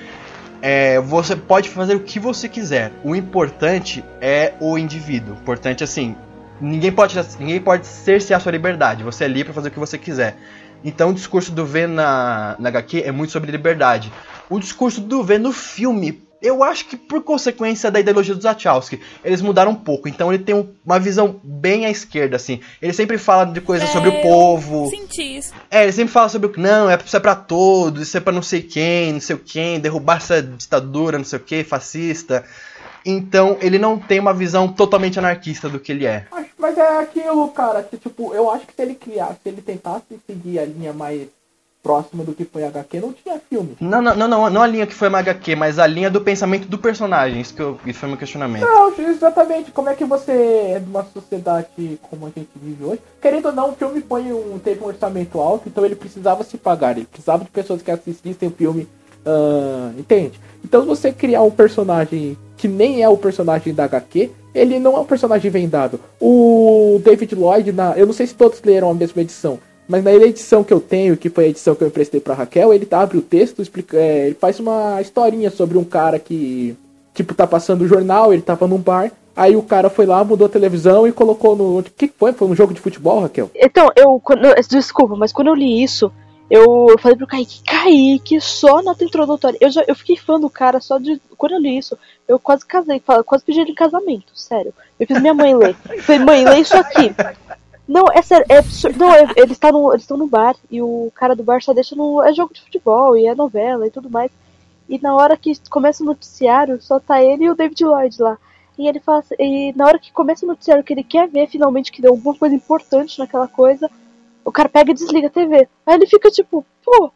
É, você pode fazer o que você quiser. O importante é o indivíduo. O importante, assim, ninguém pode, ninguém pode cercear a sua liberdade. Você é livre pra fazer o que você quiser. Então o discurso do V na, na HQ é muito sobre liberdade. O discurso do V no filme, eu acho que por consequência da ideologia dos Wachowski, eles mudaram um pouco. Então ele tem um- uma visão bem à esquerda, assim. Ele sempre fala de coisas sobre o É, povo. Senti isso. É, ele sempre fala sobre o que não, é, isso é pra todos, isso é pra não sei quem, não sei o quem, derrubar essa ditadura, não sei o que, fascista. Então ele não tem uma visão totalmente anarquista do que ele é. Mas é aquilo, cara, que tipo, eu acho que se ele criasse, se ele tentasse seguir a linha mais próxima do que foi a HQ, não tinha filme. Não, não, não, não, não a linha que foi uma HQ, mas a linha do pensamento do personagem. Isso, que eu, isso foi meu questionamento. Não, exatamente. Como é que você é de uma sociedade como a gente vive hoje? Querendo ou não, o filme foi um, teve um orçamento alto, então ele precisava se pagar. Ele precisava de pessoas que assistissem o filme. ah, entende? Então você criar um personagem que nem é o personagem da HQ, ele não é um personagem vendado. O David Lloyd, na, eu não sei se todos leram a mesma edição, mas na edição que eu tenho, que foi a edição que eu emprestei pra Raquel, ele abre o texto, explica, é, ele faz uma historinha sobre um cara que tipo, tá passando o jornal, ele tava num bar, aí o cara foi lá, mudou a televisão e colocou no. O que foi? Foi um jogo de futebol, Raquel? Então, eu. Quando, desculpa, mas quando eu li isso, eu, falei pro Kaique, Kaique, só nota introdutória. Eu, já, eu fiquei fã do cara só de. Quando eu li isso, eu quase casei, quase pedi ele em casamento, sério. Eu fiz minha mãe ler. Eu falei, mãe, lê isso aqui. Não, é sério, é absurdo. Não, é- eles eles estão no bar e o cara do bar só deixa no. É jogo de futebol e é novela e tudo mais. E na hora que começa o noticiário, só tá ele e o David Lloyd lá. E ele fala assim, e na hora que começa o noticiário que ele quer ver finalmente que deu alguma coisa importante naquela coisa, o cara pega e desliga a TV. Aí ele fica tipo, pô.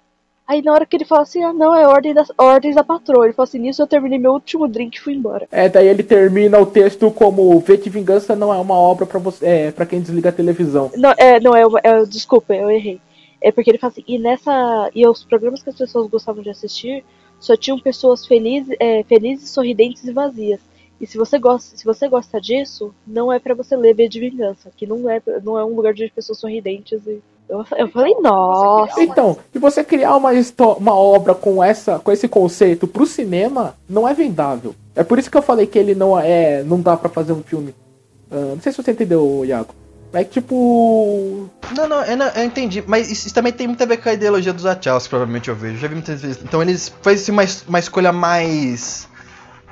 Aí na hora que ele fala assim, ah não, é ordem da, ordens da patroa. Ele fala assim, nisso eu terminei meu último drink e fui embora. É, daí ele termina o texto como V de Vingança não é uma obra pra você. É, pra quem desliga a televisão. Não, é, não, é, é desculpa, eu errei. É porque ele fala assim, e nessa. E os programas que as pessoas gostavam de assistir só tinham pessoas felizes, é, felizes, sorridentes e vazias. E se você gosta, se você gosta disso, não é pra você ler B de Vingança, que não é, não é um lugar de pessoas sorridentes. E eu, eu falei, nossa. Então, se você criar uma, uma obra com, essa, com esse conceito pro cinema, não é vendável. É por isso que eu falei que ele não é. não dá pra fazer um filme. Ah, não sei se você entendeu, Iago. É que tipo. Não, não, eu, não- eu entendi, mas isso, isso também tem muito a ver com a ideologia dos Wachowski, provavelmente eu vejo. Já vi muitas vezes. Então eles fazem uma, es- uma escolha mais.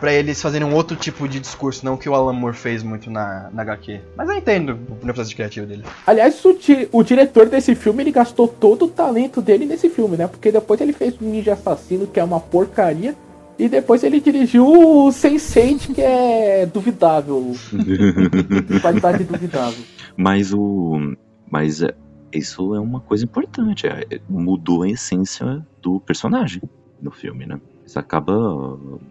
Pra eles fazerem um outro tipo de discurso, não que o Alan Moore fez muito na, na HQ. Mas eu entendo o processo criativo dele. Aliás, o, di- o diretor desse filme, ele gastou todo o talento dele nesse filme, né? Porque depois ele fez o Ninja Assassino, que é uma porcaria. E depois ele dirigiu o Sense8, que é duvidável. de qualidade duvidável. Mas o. Mas é, isso é uma coisa importante. é, mudou a essência do personagem no filme, né? Isso acaba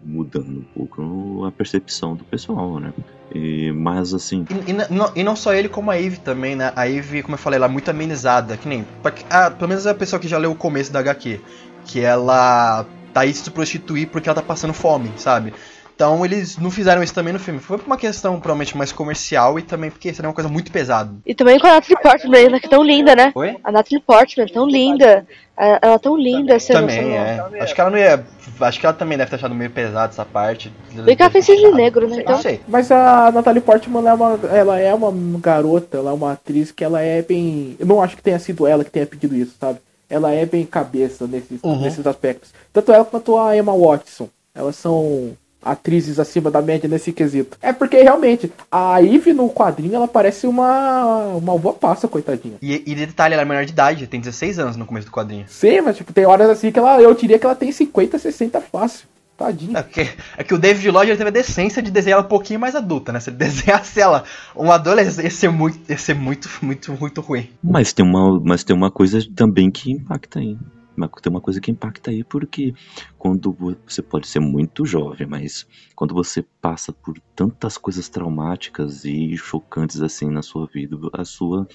mudando um pouco a percepção do pessoal, né? E, mas assim, E, e não- e não só ele, como a Eve também, né? A Eve, como eu falei, ela é muito amenizada. Que nem. pra ah, pelo menos a pessoa que já leu o começo da HQ. Que ela tá aí se prostituir porque ela tá passando fome, sabe? Então eles não fizeram isso também no filme. Foi por uma questão provavelmente mais comercial e também porque seria uma coisa muito pesada. E também com a Natalie Portman, ainda que é tão linda, né? Oi? A Natalie Portman, tão linda. Ela ela é tão linda, essa Também, é. Acho que ela não ia. Acho que ela também deve ter achado meio pesado essa parte. Bem que ela fez cisne negro, né? Não Então, sei. Mas a Natalie Portman ela é, uma, ela é uma garota, ela é uma atriz que ela é bem. Eu não acho que tenha sido ela que tenha pedido isso, sabe? Ela é bem cabeça nesses, Uhum. nesses aspectos. Tanto ela quanto a Emma Watson. Elas são atrizes acima da média nesse quesito. É porque realmente, a Eve no quadrinho ela parece uma, uma uva passa, coitadinha. E, e detalhe, ela é menor de idade, tem 16 anos no começo do quadrinho. Sim, mas tipo, tem horas assim que ela, eu diria que ela tem 50, 60 fácil. Tadinha. É que, é que o David Lloyd ele teve a decência de desenhar ela um pouquinho mais adulta, né? Se ele desenhasse ela uma adolescente, ia ser muito, ia ser muito, muito, muito ruim. Mas tem uma, mas tem uma coisa também que impacta aí. Uma- Tem uma coisa que impacta aí porque quando vo- você pode ser muito jovem, mas quando você passa por tantas coisas traumáticas e chocantes assim na sua vida, a sua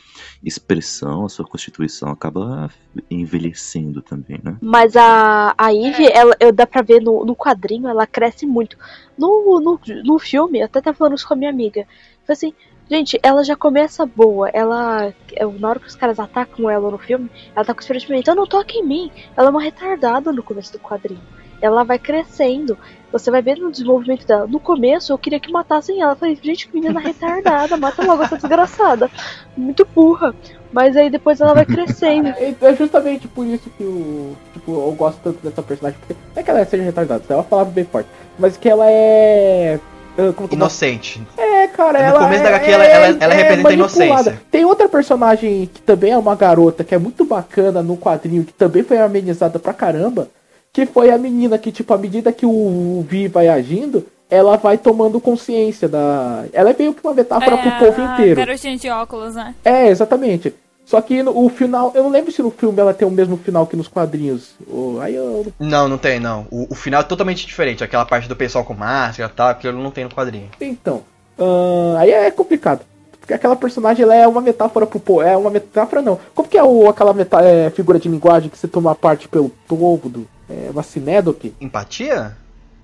expressão, a sua constituição acaba envelhecendo também, né? Mas a, a Eve, ela, eu, dá pra ver no, no quadrinho, ela cresce muito. No, no, no filme, eu até tava falando isso com a minha amiga. Falei assim, gente, ela já começa boa. Ela. Na hora que os caras atacam ela no filme, ela tá com esse pensamento, então não toque em mim. Ela é uma retardada no começo do quadrinho. Ela vai crescendo. Você vai ver no desenvolvimento dela. No começo, eu queria que matassem ela. Eu falei, gente, que menina retardada, mata logo essa desgraçada. Muito burra. Mas aí depois ela vai crescendo. É é justamente por isso que eu, tipo, eu gosto tanto dessa personagem. Porque não é que ela seja retardada, uma palavra bem forte. Mas que ela é. Ah, Inocente. É, cara, No ela. começo é, da HQ, ela- ela- ela representa a inocência. Tem outra personagem que também é uma garota, que é muito bacana no quadrinho, que também foi amenizada pra caramba. Que foi a menina que, tipo, à medida que o Vi vai agindo, ela vai tomando consciência da. Ela é meio que uma metáfora pro povo inteiro. garotinha de óculos, né? É, exatamente. Só que no, o final. Eu não lembro se no filme ela tem o mesmo final que nos quadrinhos. Ou- aí eu. Não, não tem, não. O, o final é totalmente diferente. Aquela parte do pessoal com máscara e tal, aquilo não tem no quadrinho. Então. ahn, aí é complicado. Porque aquela personagem ela é uma metáfora pro povo. É uma metáfora não. Como que é o, aquela meta, é, figura de linguagem que você toma parte pelo povo do. É uma sinédoque? Empatia?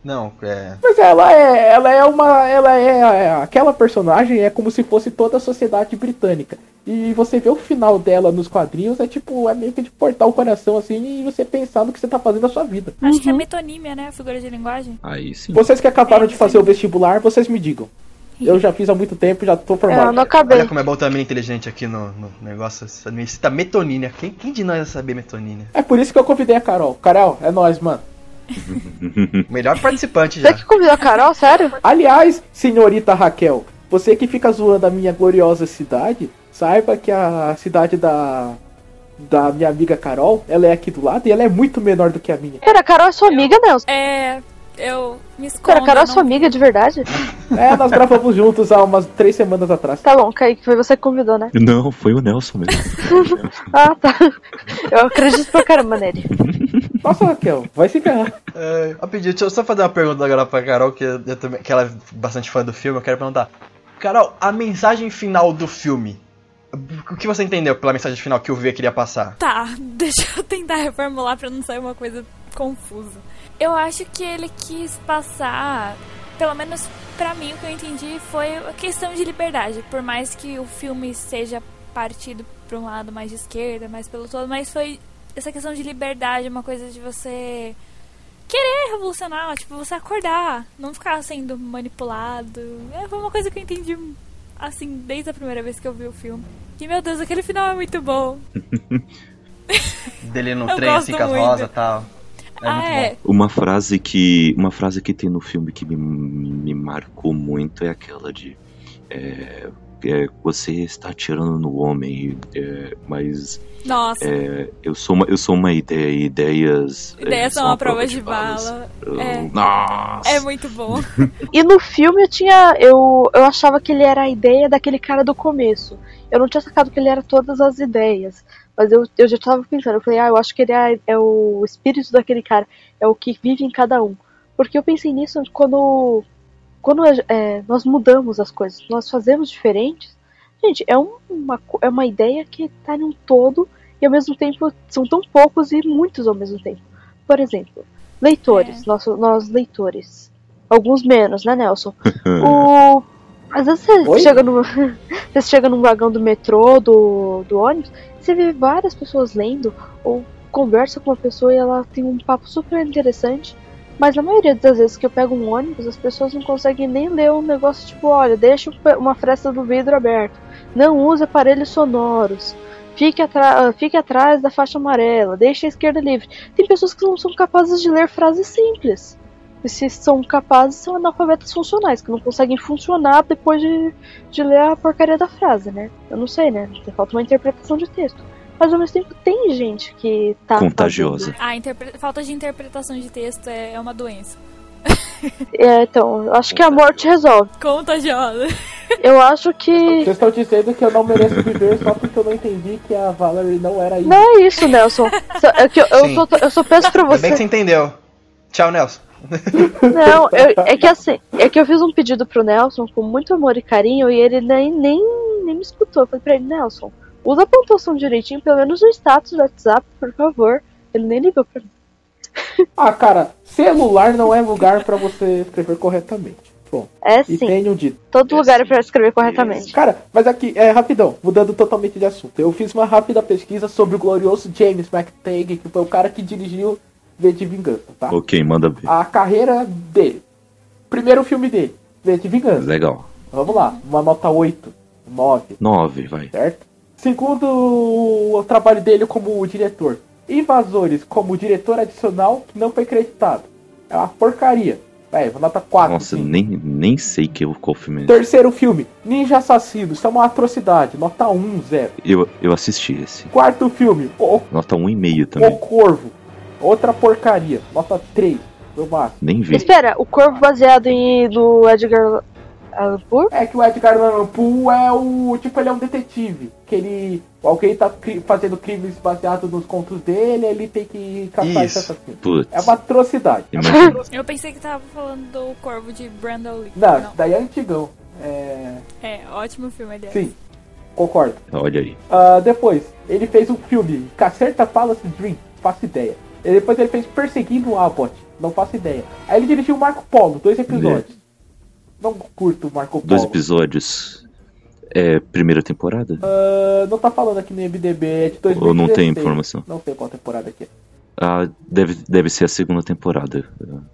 Não, é. Mas ela é. Ela é uma. Ela é, é- Aquela personagem é como se fosse toda a sociedade britânica. E você vê o final dela nos quadrinhos, é tipo, é meio que de cortar o coração assim e você pensar no que você tá fazendo na sua vida. Acho que é metonímia, né? A figura de linguagem. Aí sim. Vocês que acabaram de fazer o vestibular, vocês me digam. Eu já fiz há muito tempo, já tô Eu formado. não acabei. Olha como é bom menina inteligente aqui no, no negócio. Cita metonínia. Quem, quem de nós vai saber metonínia? É por isso que eu convidei a Carol. Carol, é nóis, mano. O melhor participante Você já. que convidou a Carol, sério? Aliás, senhorita Raquel, você que fica zoando a minha gloriosa cidade, saiba que a cidade da da minha amiga Carol, ela é aqui do lado e ela é muito menor do que a minha. Pera, a Carol é sua amiga, Nelson? É. Eu me escondo. Pera, a Carol é sua amiga de verdade? É, nós gravamos juntos há umas três semanas atrás. Tá bom, Kaique, foi você que convidou, né? Não, foi o Nelson mesmo. Ah, tá. Eu acredito pra caramba nele. Nossa, Raquel, vai se ferrar. É, rapidinho, deixa eu só fazer uma pergunta agora pra Carol, que, eu também, que ela é bastante fã do filme, eu quero perguntar. Carol, a mensagem final do filme. O que você entendeu pela mensagem final que o V queria passar? Tá, deixa eu tentar reformular pra não sair uma coisa confusa. Eu acho que ele quis passar, pelo menos pra mim, o que eu entendi foi a questão de liberdade. Por mais que o filme seja partido pra um lado mais de esquerda, mais pelo todo, mas foi essa questão de liberdade, uma coisa de você querer revolucionar, tipo, você acordar, não ficar sendo manipulado. É, foi uma coisa que eu entendi assim desde a primeira vez que eu vi o filme. E meu Deus, aquele final é muito bom. Dele no trem, assim, gosto com as muito. rosas e tal. É ah, muito é. bom. Uma frase que uma frase que tem no filme que me, me marcou muito é aquela de é, é, você está atirando no homem, é, mas Nossa, é, eu sou uma eu sou uma ideia, e ideias é, ideias são uma prova de balas. bala. Eu- É. Nossa. É muito bom. E no filme eu tinha. Eu, eu achava que ele era a ideia daquele cara do começo. Eu não tinha sacado que ele era todas as ideias. Mas eu, eu já tava pensando, eu falei, ah, eu acho que ele é, é o espírito daquele cara, é o que vive em cada um. Porque eu pensei nisso quando quando é, nós mudamos as coisas, nós fazemos diferentes, gente, é uma, é uma ideia que tá num todo e ao mesmo tempo são tão poucos e muitos ao mesmo tempo. Por exemplo, leitores, é. nós, nós leitores. Alguns menos, né, Nelson? o, às vezes você chega, no, você chega num vagão do metrô, do, do ônibus, você vê várias pessoas lendo ou conversa com uma pessoa e ela tem um papo super interessante. Mas na maioria das vezes que eu pego um ônibus, as pessoas não conseguem nem ler um negócio tipo, olha, deixa uma fresta do vidro aberto. Não use aparelhos sonoros. Fique, fique atrás da faixa amarela. Deixe a esquerda livre. Tem pessoas que não são capazes de ler frases simples. E se são capazes, são analfabetas funcionais, que não conseguem funcionar depois de, de ler a porcaria da frase, né? Eu não sei, né? Falta uma interpretação de texto mas ao mesmo tempo tem gente que tá. Contagiosa. A interpre... falta de interpretação de texto é, é uma doença. É, então, eu acho que a morte resolve. Contagiosa. Eu acho que. Vocês estão dizendo que eu não mereço viver só porque eu não entendi que a Valerie não era isso. Não é isso, Nelson. É que eu, eu, sou, eu sou peço pra você. bem que você entendeu. Tchau, Nelson. Não, eu, é que assim, é que eu fiz um pedido pro Nelson com muito amor e carinho e ele nem, nem, nem me escutou. Eu falei pra ele, Nelson, Usa a pontuação direitinho, pelo menos no status do WhatsApp, por favor. Ele nem ligou pra mim. Ah, cara, celular não é lugar para você escrever corretamente. Bom, é sim. E tenho dito. Todo é lugar é pra escrever corretamente. Cara, mas aqui, é rapidão, mudando totalmente de assunto. Eu fiz uma rápida pesquisa sobre o glorioso James McTagg, que foi o cara que dirigiu V de Vingança, tá? Ok, manda ver. A carreira dele. Primeiro filme dele, V de Vingança. Legal. Vamos lá, uma nota 8, 9. 9, vai. Certo? Segundo o trabalho dele como diretor. Invasores como diretor adicional que não foi creditado. É uma porcaria. É, nota 4. Nossa, nem, nem sei que eu qual filme é. Terceiro filme, Ninja Assassino. Isso é uma atrocidade. Nota 1, zero. Eu, eu assisti esse. Quarto filme, o, Nota 1,5 também. O Corvo. Outra porcaria. Nota 3, no máximo. Nem vi. Espera, o Corvo baseado em do Edgar Allan Poe? É que o Edgar Allan Poe é o. Tipo, ele é um detetive. Que ele. Alguém tá cri fazendo crimes baseados nos contos dele, ele tem que caçar esse assassino. Putz. É uma atrocidade. Eu pensei que tava falando do Corvo de Brandon Lee. Não, Não. daí é antigão. É... é, ótimo filme, aliás. Sim, concordo. Olha aí. Uh, depois, ele fez um filme, Cacerta Palace Dream, faço ideia. E depois ele fez Perseguindo o Abbott, não faço ideia. Aí ele dirigiu Marco Polo, dois episódios. Não curto Marco Polo. Dois episódios. É primeira temporada? Uh, não tá falando aqui no MDB, é de 2016. Ou não tem informação? Não sei qual temporada aqui. Ah, deve, deve ser a segunda temporada.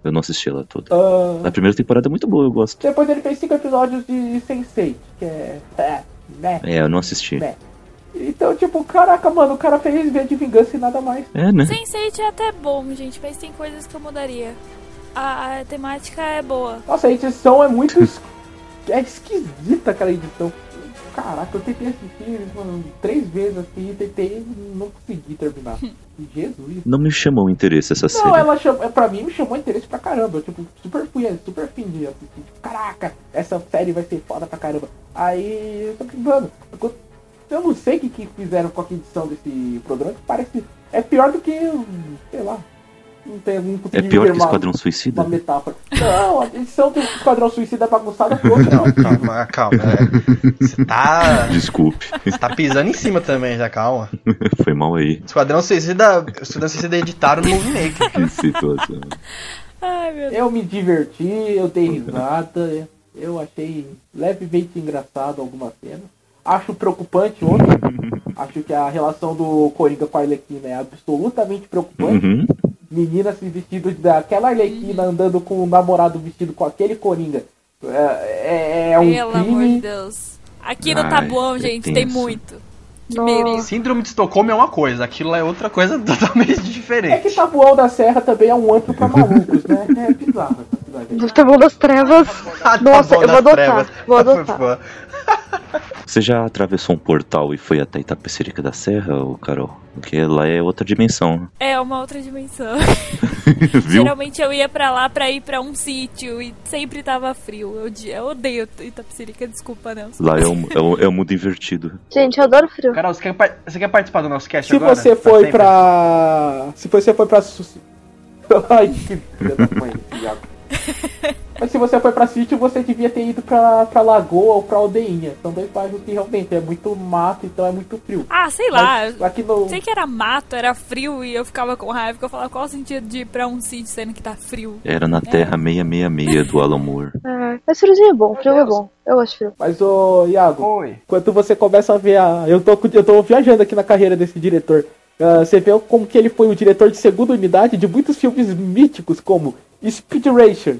Eu não assisti ela toda. Uh... A primeira temporada é muito boa, eu gosto. Depois ele fez cinco episódios de Sense8, que é. É, né? É, eu não assisti. Né? Então, tipo, caraca, mano, o cara fez V de vingança e nada mais. É, né? Sense8 é até bom, gente, mas tem coisas que eu mudaria a, a temática é boa. Nossa, a edição é muito. é esquisita aquela edição. Caraca, eu tentei assistir mano, três vezes assim, tentei não consegui terminar. Jesus. Não me chamou interesse essa não, série. Não, ela chamou, pra mim me chamou interesse pra caramba. Eu, tipo, super fui, super fim de assistir. Tipo, caraca, essa série vai ser foda pra caramba. Aí, eu tô mano, eu não sei o que, que fizeram com a edição desse programa, que parece. É pior do que, sei lá, não tem, não é pior que Esquadrão Suicida? Uma metáfora. Não, a edição do Esquadrão Suicida é bagunçada por não. Calma, calma. É. Você tá. Desculpe. Você tá pisando em cima também, já calma. Foi mal aí. Esquadrão Suicida. Esquadrão Suicida editaram no Movie Maker. Que situação. Ai, meu Deus. Eu me diverti, eu dei risada. Eu achei levemente engraçado algumas cenas. Acho preocupante outro. Acho que a relação do Coringa com a Arlequina é absolutamente preocupante. Uhum menina se vestindo daquela Arlequina andando com o namorado vestido com aquele Coringa. É, é, é um Pelo crime. amor de Deus. Aqui no Tabuão, gente, tem muito. Síndrome de Estocolmo é uma coisa, aquilo é outra coisa totalmente diferente. É que Tabuão da Serra também é um antro pra malucos, né? É bizarro cidade. Tabuão das Trevas. Nossa, eu vou adotar. Vou adotar. Você já atravessou um portal e foi até Itapecerica da Serra, ou Carol? Porque lá é outra dimensão. É uma outra dimensão. Geralmente eu ia para lá para ir para um sítio e sempre tava frio. Eu, eu odeio Itapecerica, desculpa, Nelson. Lá é um, é um, é um mundo invertido. Gente, eu adoro frio. Carol, você quer, você quer participar do nosso cast Se agora? você foi pra... Se você foi pra... Ai, que... Mas se você foi pra sítio, você devia ter ido pra, pra Lagoa ou pra Aldeinha. São dois bairros que realmente é muito mato, então é muito frio. Ah, sei lá. Mas aqui no... Sei que era mato, era frio e eu ficava com raiva, porque eu falava, qual o sentido de ir pra um sítio sendo que tá frio? Era na Terra 666 do Alan Moore. Ah, mas friozinho é bom, frio é bom. Eu de frio. Mas, ô, Iago, Oi. quando você começa a ver a. Eu tô, eu tô viajando aqui na carreira desse diretor. Ah, você vê como que ele foi o diretor de segunda unidade de muitos filmes míticos, como Speed Racer,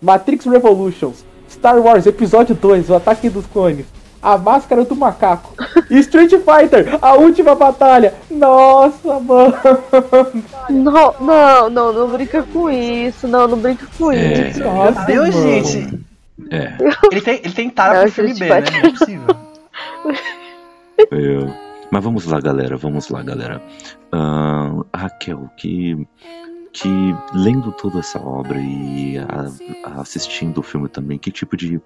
Matrix Revolutions, Star Wars Episódio 2, O Ataque dos Clones, A Máscara do Macaco, e Street Fighter, A Última Batalha. Nossa, mano. Não, não, não, não brinca com isso. Não, não brinca com É. isso. Nossa, Meu Deus, mano. gente. É, Ele tem, ele tem tara pro filme B, né? Não é possível. eu... Mas vamos lá, galera, vamos lá, galera. Ahn, Raquel, que, que lendo toda essa obra e a- assistindo o filme também, que tipo de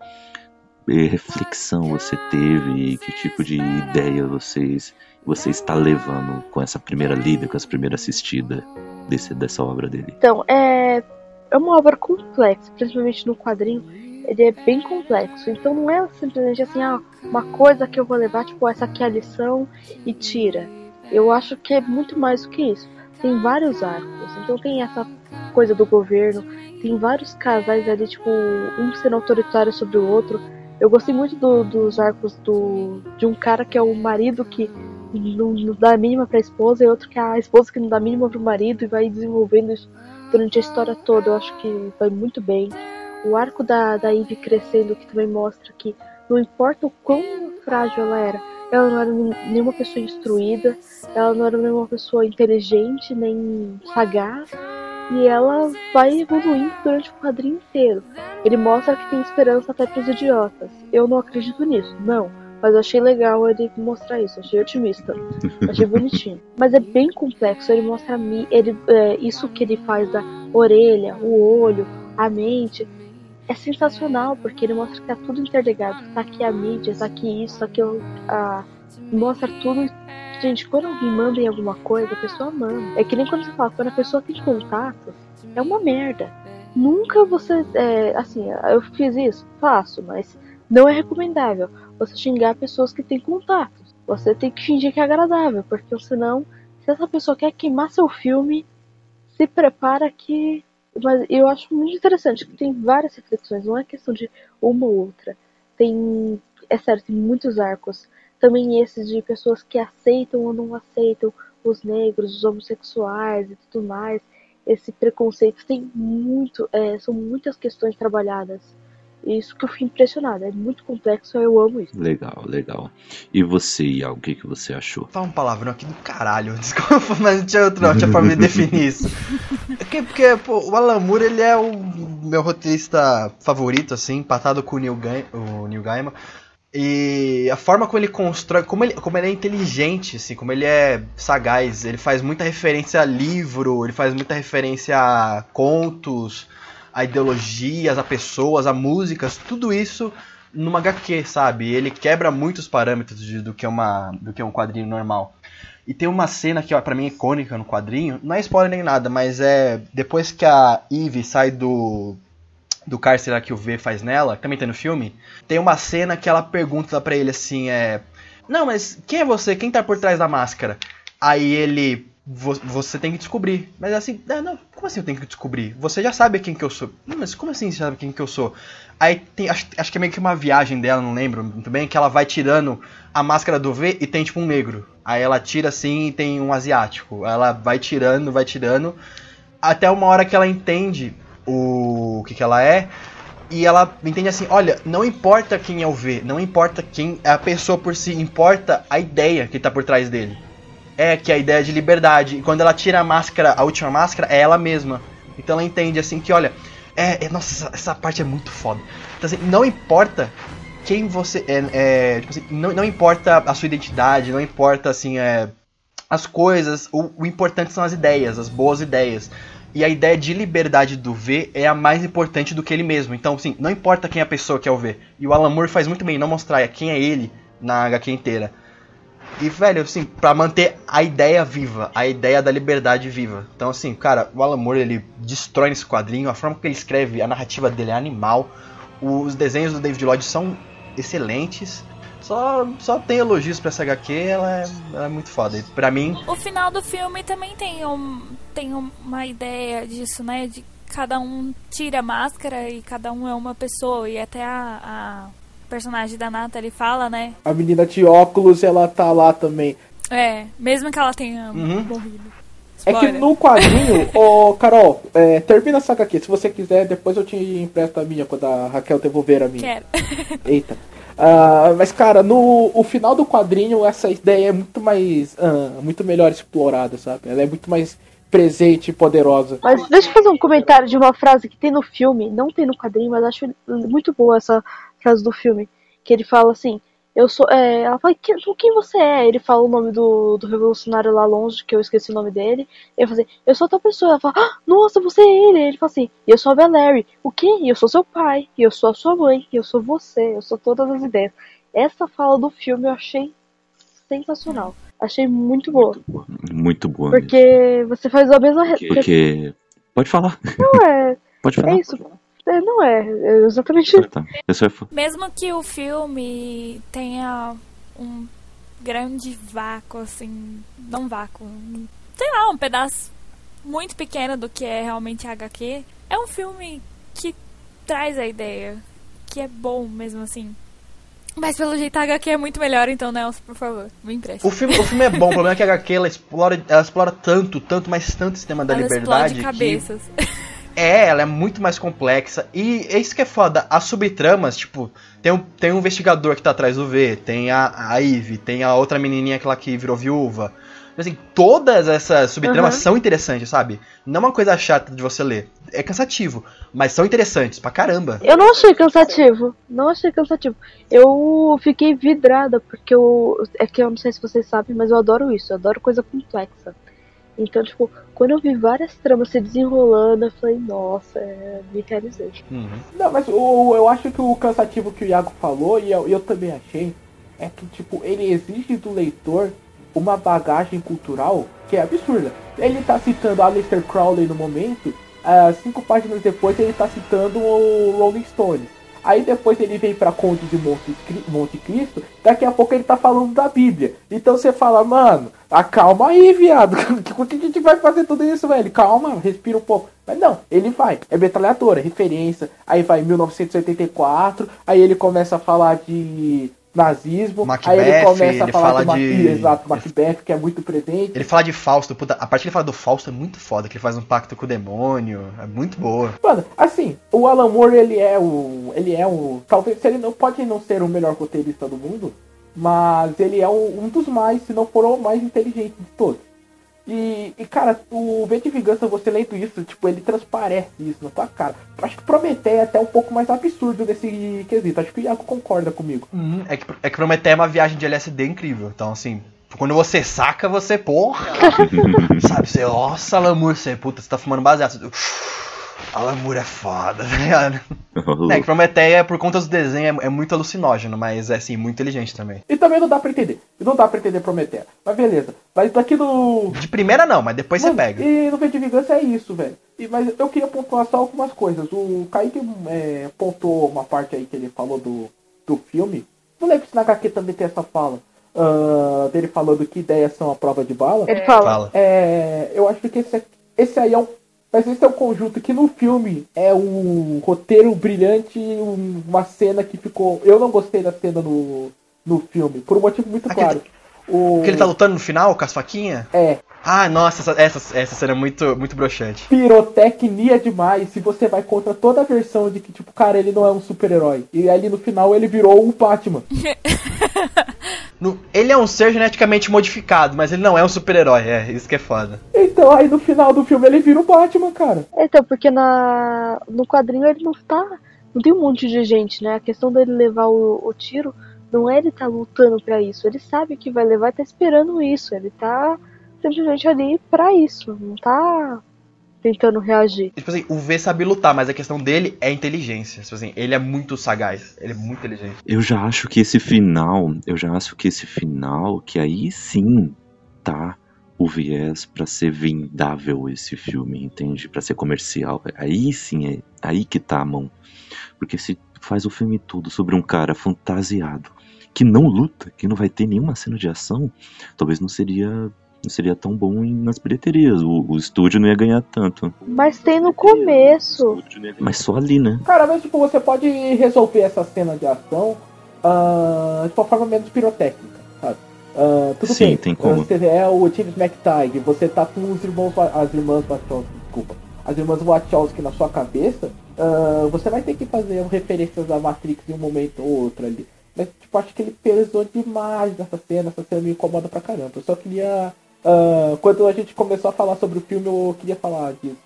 eh, reflexão você teve? Que tipo de ideia vocês, você está levando com essa primeira lida, com essa primeira assistida desse, dessa obra dele? Então, é, é uma obra complexa, principalmente no quadrinho. Ele é bem complexo. Então não é simplesmente assim, ah, uma coisa que eu vou levar, tipo, essa aqui é a lição e tira. Eu acho que é muito mais do que isso. Tem vários arcos. Então tem essa coisa do governo, tem vários casais ali, tipo, um sendo autoritário sobre o outro. Eu gostei muito do- dos arcos do, de um cara que é o marido que não, não dá a mínima pra esposa e outro que é a esposa que não dá a mínima pro marido e vai desenvolvendo isso durante a história toda. Eu acho que vai muito bem. O arco da, da Ivy crescendo, que também mostra que não importa o quão frágil ela era, ela não era nenhuma pessoa instruída, ela não era nenhuma pessoa inteligente, nem sagaz, e ela vai evoluindo durante o quadrinho inteiro. Ele mostra que tem esperança até pros idiotas. Eu não acredito nisso, não. Mas eu achei legal ele mostrar isso, achei otimista. Achei bonitinho. Mas é bem complexo, ele mostra ele, é, isso que ele faz da orelha, o olho, a mente. É sensacional, porque ele mostra que tá tudo interligado. Tá aqui a mídia, tá aqui isso, tá aqui o- a. Mostra tudo. Gente, quando alguém manda em alguma coisa, a pessoa manda. É que nem quando você fala, quando a pessoa tem contatos, é uma merda. Nunca você. É, assim, eu fiz isso? Faço, mas não é recomendável você xingar pessoas que têm contatos. Você tem que fingir que é agradável, porque senão, se essa pessoa quer queimar seu filme, se prepara que. Mas eu acho muito interessante que tem várias reflexões, não é questão de uma ou outra. Tem. É sério, tem muitos arcos. Também esses de pessoas que aceitam ou não aceitam os negros, os homossexuais e tudo mais. Esse preconceito tem muito. é, são muitas questões trabalhadas. Isso que eu fiquei impressionada. É muito complexo, eu amo isso. Legal, legal. E você, Iago, o que, que você achou? Fala um palavrão aqui do caralho, desculpa, mas não tinha outra, outra forma de definir isso. É que- porque, pô, o Alan Moore, ele é o meu roteirista favorito, assim, empatado com o Neil, Gai- o Neil Gaiman. E a forma como ele constrói, como ele, como ele é inteligente, assim, como ele é sagaz, ele faz muita referência a livro, ele faz muita referência a contos, a ideologias, a pessoas, a músicas, tudo isso numa HQ, sabe? Ele quebra muitos parâmetros de- do que é uma do que é um quadrinho normal. E tem uma cena que ó, pra mim é icônica no quadrinho, não é spoiler nem nada, mas é depois que a Eve sai do do cárcere que o V faz nela, também tem no filme, tem uma cena que ela pergunta pra ele assim, é, não, mas quem é você? Quem tá por trás da máscara? Aí ele "Vo- você tem que descobrir. Mas assim, não, não, como assim eu tenho que descobrir? Você já sabe quem que eu sou. Não, mas como assim você sabe quem que eu sou? Aí tem, acho, acho que é meio que uma viagem dela, não lembro muito bem, que ela vai tirando a máscara do V e tem tipo um negro. Aí ela tira assim e tem um asiático. Ela vai tirando, vai tirando, até uma hora que ela entende o, o que, que ela é. E ela entende assim, olha, não importa quem é o V, não importa quem é a pessoa por si, importa a ideia que tá por trás dele. É que é a ideia de liberdade. E quando ela tira a máscara, a última máscara, é ela mesma. Então ela entende assim que, olha, é, é- nossa, essa, essa parte é muito foda. Então assim, não importa quem você é, é, tipo assim, não, não importa a sua identidade, não importa assim, é, as coisas, o, o importante são as ideias, as boas ideias. E a ideia de liberdade do V é a mais importante do que ele mesmo. Então, assim, não importa quem é a pessoa que é o V. E o Alan Moore faz muito bem não mostrar quem é ele na HQ inteira. E, velho, assim, pra manter a ideia viva, a ideia da liberdade viva. Então, assim, cara, o Alan Moore, ele destrói nesse quadrinho, a forma que ele escreve, a narrativa dele é animal. Os desenhos do David Lloyd são excelentes. Só, só tem elogios pra essa HQ, ela é, ela é muito foda. E pra mim, O final do filme também tem, um, tem uma ideia disso, né? De cada um tira a máscara e cada um é uma pessoa. E até a personagem da Natalie fala, né? A menina de óculos, ela tá lá também. É, mesmo que ela tenha Uhum. morrido. É que Spoiler. no quadrinho, ô Carol, é, termina essa HQ. Se você quiser, depois eu te empresto a minha quando a Raquel devolver a minha. Quero. Eita. Ah, mas, cara, no o final do quadrinho, essa ideia é muito mais. ah, muito melhor explorada, sabe? Ela é muito mais presente e poderosa. Mas deixa eu fazer um comentário de uma frase que tem no filme, não tem no quadrinho, mas acho muito boa essa frase do filme. Que ele fala assim, eu sou. é, ela fala, "Que- quem você é? Ele fala o nome do, do revolucionário lá longe, que eu esqueci o nome dele. Ele fala assim, eu sou tal pessoa. Ela fala, ah, nossa, você é ele. Ele fala assim, eu sou a Valérie. O quê? Eu sou seu pai, e eu sou a sua mãe, eu sou você, eu sou todas as ideias. Essa fala do filme eu achei sensacional. Achei muito boa. Muito boa, muito boa mesmo. Porque você faz a mesma. re- Porque. Pode falar, Não é. pode falar. É isso. É, não é. É exatamente Ah, tá. Mesmo que o filme tenha um grande vácuo, assim, não vácuo, sei lá, um pedaço muito pequeno do que é realmente HQ, é um filme que traz a ideia, que é bom mesmo assim. Mas pelo jeito a HQ é muito melhor, então Nelson, por favor, me empreste. o filme, o filme é bom, o problema é que a HQ ela explora, ela explora tanto, tanto, mas tanto esse tema da Ela liberdade. explode que- cabeças. É, ela é muito mais complexa. E é isso que é foda. As subtramas, tipo, tem um, tem um investigador que tá atrás do V, tem a, a Ivy, tem a outra menininha aquela que virou viúva. Assim, todas essas subtramas Uhum. são interessantes, sabe? Não é uma coisa chata de você ler. É cansativo, mas são interessantes pra caramba. Eu não achei cansativo. Não achei cansativo. Eu fiquei vidrada, porque eu. É que eu não sei se vocês sabem, mas eu adoro isso. Eu adoro coisa complexa. Então, tipo, quando eu vi várias tramas se desenrolando, eu falei, nossa, é, me realizei. Uhum. Não, mas o, eu acho que o cansativo que o Iago falou, e eu, eu também achei, é que, tipo, ele exige do leitor uma bagagem cultural que é absurda. Ele tá citando Aleister Crowley no momento, ah, cinco páginas depois ele tá citando o Rolling Stones. Aí depois ele vem pra Conde de Monte, Monte Cristo, daqui a pouco ele tá falando da Bíblia. Então você fala, mano, acalma aí, viado. Por que a gente vai fazer tudo isso, velho? Calma, respira um pouco. Mas não, ele vai. É metralhadora, referência. Aí vai 1984. Aí ele começa a falar de nazismo. Macbeth, aí ele começa a ele falar fala de, de- Exato, Macbeth, que é muito presente. Ele fala de Fausto, puta, a parte que ele fala do Fausto é muito foda, que ele faz um pacto com o demônio. É muito boa. Mano, assim, o Alan Moore, ele é o. Ele é o. Talvez ele não pode não ser o melhor roteirista do mundo, mas ele é um, um dos mais, se não for o mais inteligente de todos. E, e, cara, o V de Vingança, você lendo isso, tipo, ele transparece isso na tua cara. Eu acho que Prometeia é até um pouco mais absurdo nesse quesito. Acho que o Iago concorda comigo. É que, é que Prometeia é uma viagem de LSD incrível. Então, assim, quando você saca, você, porra. sabe, você, nossa, Alamur, você, puta, você tá fumando baseado. Você, Alamur é foda, tá ligado? É que Prometeia, por conta dos desenhos, é, é muito alucinógeno, mas é, assim, muito inteligente também. E também não dá pra entender. E não dá pra entender Prometeia. Mas beleza. Mas daqui no. De primeira não, mas depois você pega. E no V de Vingança é isso, velho. E, mas eu queria pontuar só algumas coisas. O Kaique é, pontuou uma parte aí que ele falou do, do filme. Não lembro se na HQ também tem essa fala. ah, dele falando que ideias são a prova de bala. Ele fala, Fala. É, eu acho que esse, esse aí é um. Mas esse é um conjunto que no filme é um roteiro brilhante, um- uma cena que ficou. Eu não gostei da cena no, no filme, por um motivo muito Aquele- claro. O, Que ele tá lutando no final com as faquinhas? É, Ah, nossa, essa, essa, essa cena é muito, muito broxante. pirotecnia demais se você vai contra toda a versão de que, tipo, cara, ele não é um super-herói. E ali no final ele virou o Batman. No- ele é um ser geneticamente modificado, mas ele não é um super-herói, é, isso que é foda. Então aí no final do filme ele vira o Batman, cara. Então, porque na, no quadrinho ele não tá. Não tem um monte de gente, né? A questão dele levar o, o tiro não é ele tá lutando pra isso. Ele sabe que vai levar e tá esperando isso. Ele tá simplesmente ali pra isso. Não tá tentando reagir. Tipo assim, o V sabe lutar, mas a questão dele é inteligência. Tipo assim, ele é muito sagaz, ele é muito inteligente. Eu já acho que esse final, eu já acho que esse final, que aí sim tá o viés pra ser vendável esse filme, entende? Pra ser comercial. Aí sim é aí que tá a mão. Porque se faz o filme todo sobre um cara fantasiado que não luta, que não vai ter nenhuma cena de ação, talvez não seria não seria tão bom nas bilheterias. O, o estúdio não ia ganhar tanto. Mas tem no começo. Mas só ali, né? Cara, mas tipo, você pode resolver essa cena de ação ah, de uma forma menos pirotécnica, sabe? Ah, tudo Sim, bem. tem como. Você é o James McTighe, você tá com os irmãos, as irmãs Wachowski, desculpa, as irmãs Wachowski na sua cabeça, ah, você vai ter que fazer referências à Matrix em um momento ou outro ali. Mas, tipo, acho que ele pesou demais nessa cena, essa cena me incomoda pra caramba. Eu só queria. Ah, quando a gente começou a falar sobre o filme, eu queria falar disso.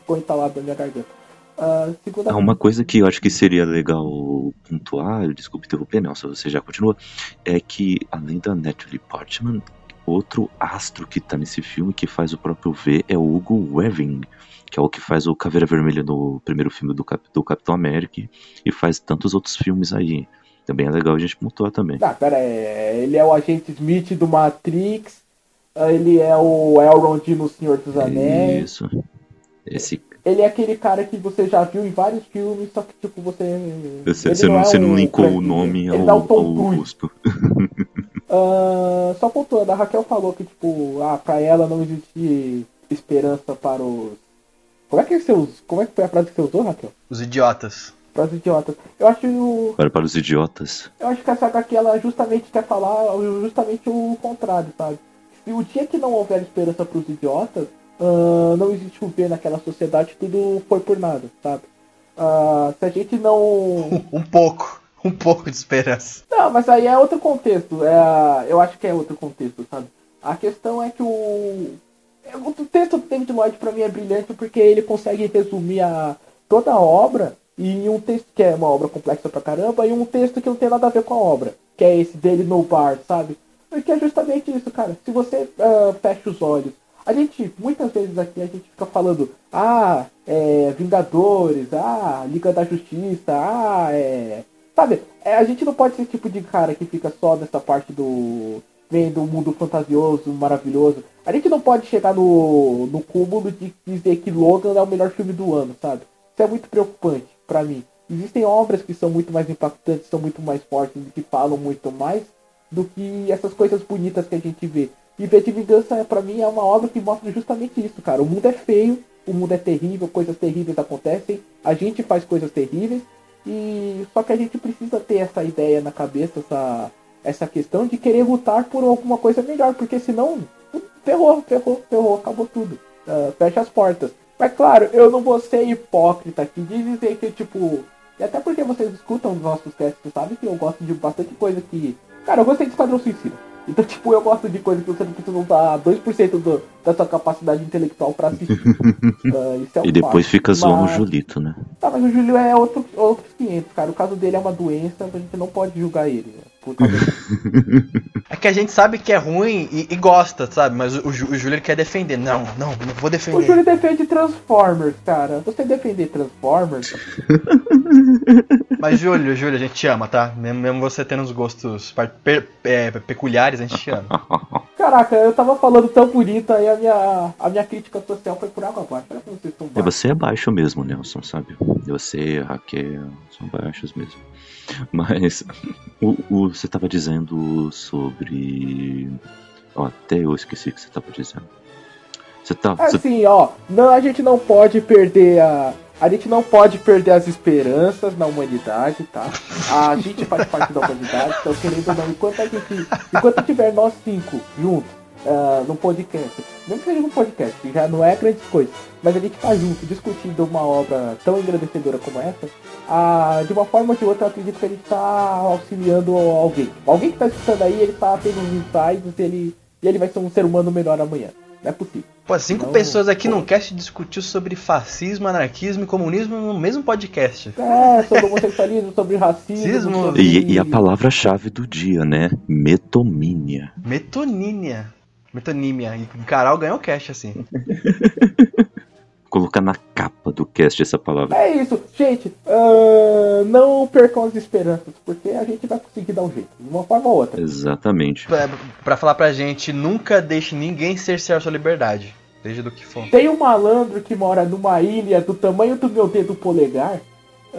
Ficou entalado na minha garganta. Ah, segunda Ah, uma coisa que eu acho que seria legal pontuar, desculpe interromper, Nelson, você já continua, é que além da Natalie Portman, outro astro que tá nesse filme que faz o próprio V é o Hugo Weaving, que é o que faz o Caveira Vermelha no primeiro filme do, Cap- do Capitão América e faz tantos outros filmes aí. Também é legal a gente pontuar também. Ah, pera aí. Ele é o agente Smith do Matrix. Ele é o Elrond no Senhor dos Anéis. Isso. Esse, Ele é aquele cara que você já viu em vários filmes, só que tipo você. você, você não, é você não linkou o nome ao, Ele dá o Tom ao rosto. Ah, só pontuando, a Raquel falou que, tipo, ah, pra ela não existe esperança para os. Como é que você usou? Como é que foi a frase que você usou, Raquel? Os idiotas. Para os idiotas. Eu acho. Para, para os idiotas. Eu acho que essa HQ ela justamente quer falar justamente o contrário, sabe? Se o dia que não houver esperança para os idiotas, ah, não existe o ver naquela sociedade, tudo foi por nada, sabe? Ah, se a gente não. Um pouco. Um pouco de esperança. Não, mas aí é outro contexto. É, eu acho que é outro contexto, sabe? A questão é que o. O texto do David Lloyd pra mim é brilhante porque ele consegue resumir a, toda a obra em um texto que é uma obra complexa pra caramba e um texto que não tem nada a ver com a obra, que é esse dele no bar, sabe? Porque é justamente isso, cara. Se você ah, fecha os olhos, a gente, muitas vezes aqui, a gente fica falando, ah, é, Vingadores, ah, Liga da Justiça, ah, é. Sabe, é, a gente não pode ser tipo de cara que fica só nessa parte do. vendo o mundo fantasioso, maravilhoso. A gente não pode chegar no, no cúmulo de dizer que Logan é o melhor filme do ano, sabe? Isso é muito preocupante pra mim. Existem obras que são muito mais impactantes, são muito mais fortes, que falam muito mais do que essas coisas bonitas que a gente vê. E V de Vingança, pra mim, é uma obra que mostra justamente isso, cara. O mundo é feio, o mundo é terrível, coisas terríveis acontecem, a gente faz coisas terríveis, e só que a gente precisa ter essa ideia na cabeça, essa, essa questão de querer lutar por alguma coisa melhor, porque senão, ferrou, ferrou, ferrou, acabou tudo. Ah, fecha as portas. Mas claro, eu não vou ser hipócrita aqui de dizer que, tipo. E até porque vocês escutam os nossos testes, sabe que eu gosto de bastante coisa que. Cara, eu gostei de Esquadrão Suicida. Então, tipo, eu gosto de coisa que você não precisa usar 2% do, da sua capacidade intelectual pra assistir. Ah, isso é um E depois fato. fica zoando o Mas- Julito, né? Tá, mas o Júlio é outro, outros 500, cara. O caso dele é uma doença, a gente não pode julgar ele. né. É que a gente sabe que é ruim e, e gosta, sabe? Mas o, Ju- o Júlio quer defender. Não, não, não vou o defender. Júlio defende Transformers, cara. Você defender Transformers, Mas Júlio, Júlio, a gente te ama, tá? Mesmo, mesmo você tendo os gostos pe- é, peculiares, a gente te ama. Caraca, eu tava falando tão bonito aí a minha, a minha crítica social foi por água abaixo. Olha como vocês estão baixos. você é baixo mesmo, Nelson, sabe? Você, Raquel, são baixos mesmo. Mas o, o- você tava dizendo sobre. Ó, até eu esqueci o que você tava dizendo. Você tá. você- Assim, ó, não, a gente não pode perder a. A gente não pode perder as esperanças na humanidade, tá? A gente faz parte da humanidade, então querendo ou não, enquanto a gente. Enquanto tiver nós cinco juntos ah, no podcast, mesmo que seja no podcast, que já não é grandes coisas, mas a gente tá junto discutindo uma obra tão engrandecedora como essa, ah, de uma forma ou de outra eu acredito que gente tá auxiliando alguém. Alguém que tá escutando aí, ele tá tendo uns insights e ele, e ele vai ser um ser humano melhor amanhã. Não é possível. Pô, cinco Não, pessoas aqui pô. num cast discutiu sobre fascismo, anarquismo e comunismo no mesmo podcast. É, sobre homossexualismo, sobre racismo. Sobre- E, e a palavra-chave do dia, né? Metomínia. Metonímia. Metonímia. E o Carol ganhou cast, assim. colocar na capa do cast essa palavra. É isso, gente. Uh, não percam as esperanças, porque a gente vai conseguir dar um jeito, de uma forma ou outra. Exatamente. Pra, pra falar pra gente, nunca deixe ninguém cercear sua liberdade. Seja do que for. Tem um malandro que mora numa ilha do tamanho do meu dedo polegar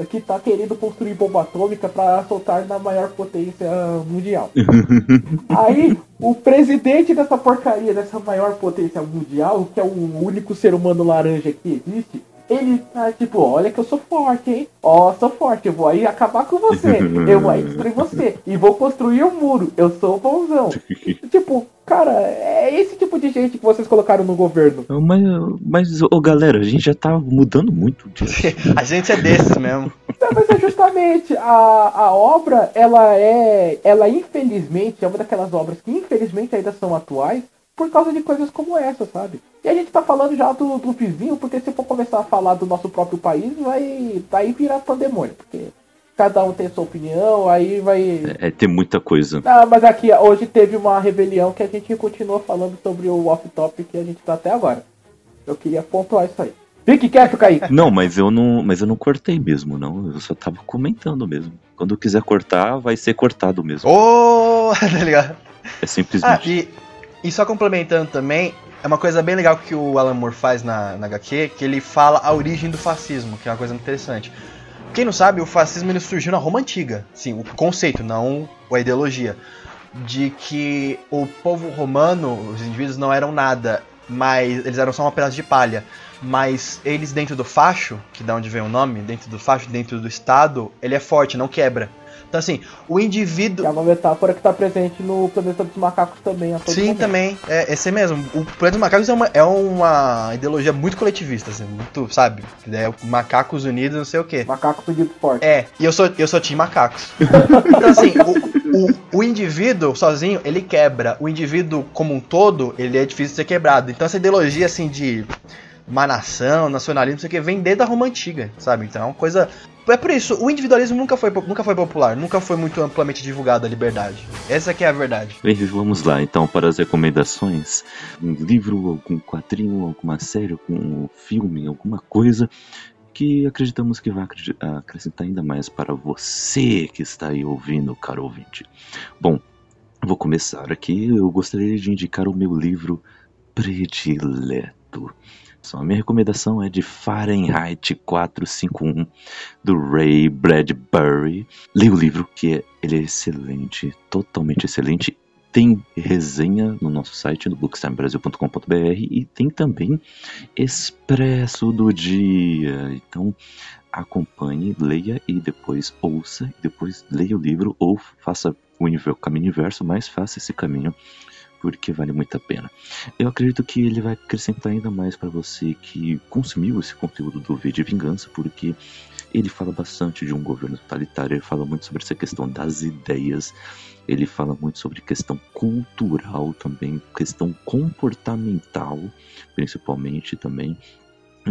que tá querendo construir bomba atômica para soltar na maior potência mundial. Aí, o presidente dessa porcaria, dessa maior potência mundial, que é o único ser humano laranja que existe, ele tá tipo, olha que eu sou forte, hein? Ó, oh, sou forte, eu vou aí acabar com você, eu vou aí destruir você, e vou construir um muro, eu sou bonzão. tipo, cara, é esse tipo de gente que vocês colocaram no governo. Mas, mas oh, galera, a gente já tá mudando muito disso. a gente é desses mesmo. Não, mas é justamente a, a obra, ela é, ela infelizmente é uma daquelas obras que infelizmente ainda são atuais por causa de coisas como essa, sabe? E a gente tá falando já do, do vizinho, porque se for começar a falar do nosso próprio país, vai daí virar pandemônio, porque cada um tem sua opinião, aí vai. É, é tem muita coisa. Ah, mas aqui, hoje teve uma rebelião que a gente continua falando sobre o off-top que a gente tá até agora. Eu queria pontuar isso aí. Fique quieto, Kaique. Não, mas eu não, mas eu não cortei mesmo, não. Eu só tava comentando mesmo. Quando quiser cortar, vai ser cortado mesmo. Ô, oh, tá ligado? É simplesmente. Ah, e e só complementando também, é uma coisa bem legal que o Alan Moore faz na, na HQ, que ele fala a origem do fascismo, que é uma coisa muito interessante. Quem não sabe, o fascismo ele surgiu na Roma Antiga. Sim, o conceito, não a ideologia. De que o povo romano, os indivíduos não eram nada, mas eles eram só uma pedaço de palha. Mas eles dentro do facho, que da onde vem o nome, dentro do facho, dentro do Estado, ele é forte, não quebra. Então, assim, o indivíduo. É uma metáfora que está presente no Planeta dos Macacos também. A Sim, momento. também. É esse mesmo. O Planeta dos Macacos é uma, é uma ideologia muito coletivista, assim, muito, sabe? É macacos unidos, não sei o quê. Macacos unidos forte. É, e eu sou, eu sou Team Macacos. então, assim, o, o, o indivíduo sozinho, ele quebra. O indivíduo como um todo, ele é difícil de ser quebrado. Então, essa ideologia, assim, de uma nação, nacionalismo, não sei o que, vem desde a Roma Antiga, sabe? Então é uma coisa é por isso, o individualismo nunca foi, nunca foi popular, nunca foi muito amplamente divulgado a liberdade. Essa que é a verdade. Bem, vamos lá então para as recomendações. Um livro, algum quadrinho, alguma série, algum filme, alguma coisa que acreditamos que vai acrescentar ainda mais para você que está aí ouvindo, caro ouvinte. Bom, vou começar aqui. Eu gostaria de indicar o meu livro predileto. A minha recomendação é de Fahrenheit 451 do Ray Bradbury. Leia o livro que é, ele é excelente, totalmente excelente. Tem resenha no nosso site no bookstimebrasil.com.br e tem também Expresso do Dia. Então acompanhe, leia e depois ouça, depois leia o livro ou faça o caminho inverso, mas faça esse caminho porque vale muito a pena. Eu acredito que ele vai acrescentar ainda mais para você que consumiu esse conteúdo do V de Vingança, porque ele fala bastante de um governo totalitário, ele fala muito sobre essa questão das ideias, ele fala muito sobre questão cultural também, questão comportamental, principalmente também.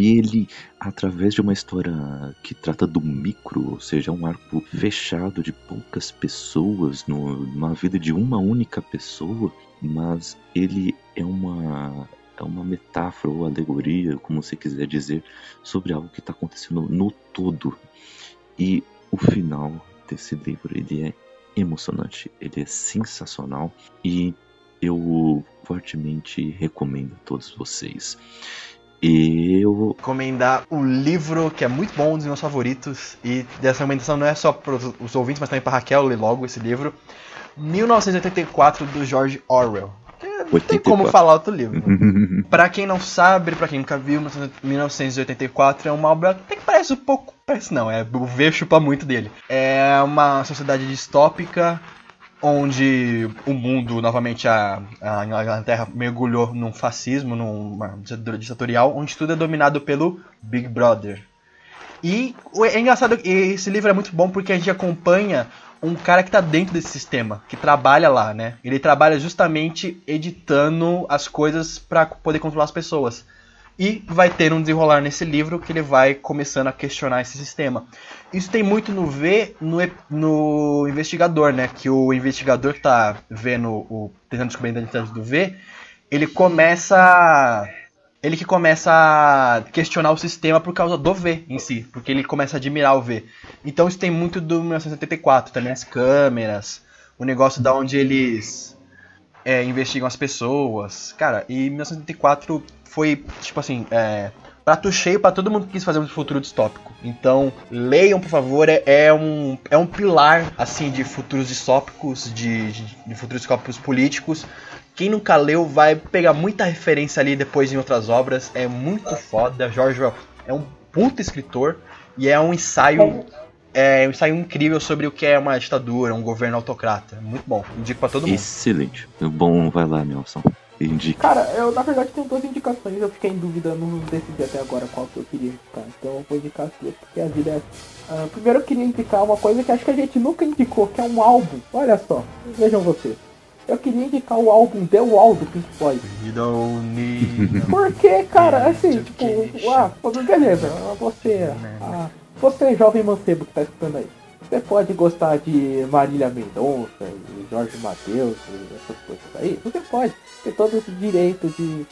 E ele, através de uma história que trata do micro, ou seja, um arco fechado de poucas pessoas, no, numa vida de uma única pessoa, mas ele é uma é uma metáfora ou alegoria, como você quiser dizer, sobre algo que está acontecendo no todo. E o final desse livro ele é emocionante, ele é sensacional e eu fortemente recomendo a todos vocês. Eu vou recomendar o livro que é muito bom, um dos meus favoritos. E dessa recomendação não é só para os ouvintes, mas também para Raquel ler logo esse livro. 1984 do George Orwell. Não tem como falar outro livro. para quem não sabe, para quem nunca viu, 1984 é uma obra até que parece um pouco. Parece não, é, o V chupa muito dele. É uma sociedade distópica onde o mundo, novamente a, a Inglaterra mergulhou num fascismo, numa ditadura ditatorial, onde tudo é dominado pelo Big Brother. E é engraçado, esse livro é muito bom porque a gente acompanha um cara que está dentro desse sistema, que trabalha lá, né? Ele trabalha justamente editando as coisas para poder controlar as pessoas. E vai ter um desenrolar nesse livro que ele vai começando a questionar esse sistema. Isso tem muito no ver no, no investigador, né? Que o investigador que tá vendo o. tentando descobrir a identidade do V, ele começa ele que começa a questionar o sistema por causa do V em si, porque ele começa a admirar o V. Então isso tem muito do 1984, também as câmeras, o negócio da onde eles é, investigam as pessoas. Cara, e 1984 foi, tipo assim, é, prato cheio para todo mundo que quis fazer um futuro distópico. Então, leiam, por favor, é, é, um, é um pilar, assim, de futuros distópicos, de, de, de futuros distópicos políticos, quem nunca leu vai pegar muita referência ali depois em outras obras. É muito foda. George Orwell é um puto escritor e é um ensaio é um ensaio incrível sobre o que é uma ditadura, um governo autocrata. Muito bom. Indico pra todo mundo. Excelente. Bom, vai lá, Nelson. Indique. Cara, eu na verdade tenho duas indicações, eu fiquei em dúvida, não decidi até agora qual que eu queria indicar. Então eu vou indicar as duas, porque a vida é. Uh, primeiro eu queria indicar uma coisa que acho que a gente nunca indicou, que é um álbum. Olha só, vejam vocês. Eu queria indicar o álbum The Wall do Pink Floyd. Porque, cara, assim, tipo, ah, beleza, você, ah, você jovem mancebo que tá escutando aí. Você pode gostar de Marília Mendonça, Jorge Matheus, essas coisas aí. Você pode ter todo esse direito de.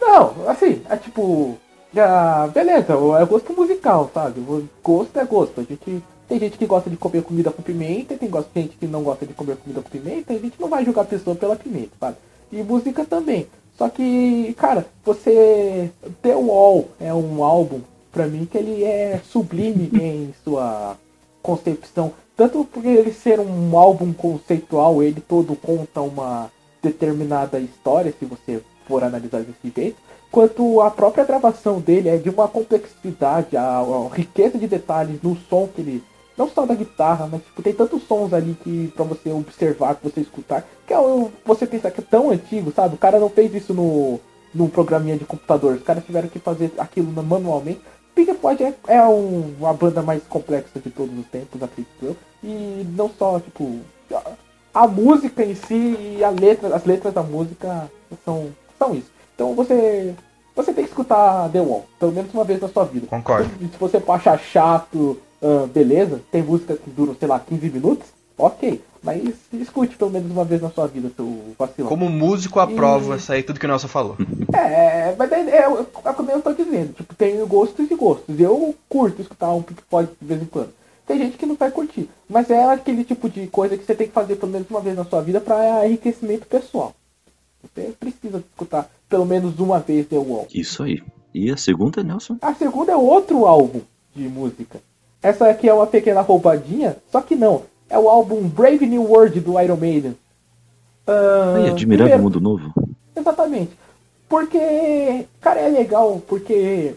Não, assim, é tipo. Ah, beleza, é gosto musical, sabe? Gosto é gosto. A gente tem gente que gosta de comer comida com pimenta, tem gente que não gosta de comer comida com pimenta, a gente não vai julgar a pessoa pela pimenta, sabe? E música também. Só que, cara, você. The Wall é um álbum, pra mim, que ele é sublime em sua concepção. Tanto por ele ser um álbum conceitual, ele todo conta uma determinada história, se você for analisar desse jeito quanto a própria gravação dele é de uma complexidade, a, a, riqueza de detalhes no som que ele não só da guitarra, mas tipo, tem tantos sons ali que para você observar, pra você escutar, que é, você pensa que é tão antigo, sabe? O cara não fez isso no, no programinha de computador, os caras tiveram que fazer aquilo manualmente. Pink Floyd é, é um, uma banda mais complexa de todos os tempos, acredito eu. E não só, tipo, a, a música em si e a letra, as letras da música são, são isso. Então você você tem que escutar The Wall, pelo menos uma vez na sua vida. Concordo. Se você achar chato, uh, beleza, tem música que duram, sei lá, 15 minutos, ok. Mas escute pelo menos uma vez na sua vida, seu vacilão. Como músico, aprova e... isso aí, tudo que o Nelson falou. É, mas é, é, é, é como eu tô dizendo, tipo, tem gostos e gostos. Eu curto escutar um Pink Floyd de vez em quando. Tem gente que não vai curtir. Mas é aquele tipo de coisa que você tem que fazer pelo menos uma vez na sua vida para enriquecimento pessoal. Você precisa escutar pelo menos uma vez The Wall. Isso aí. E a segunda, Nelson? A segunda é outro álbum de música. Essa aqui é uma pequena roubadinha, só que não. É o álbum Brave New World do Iron Maiden. Uh, Ai, Admirável primeiro, Mundo Novo. Exatamente. Porque, cara, é legal, porque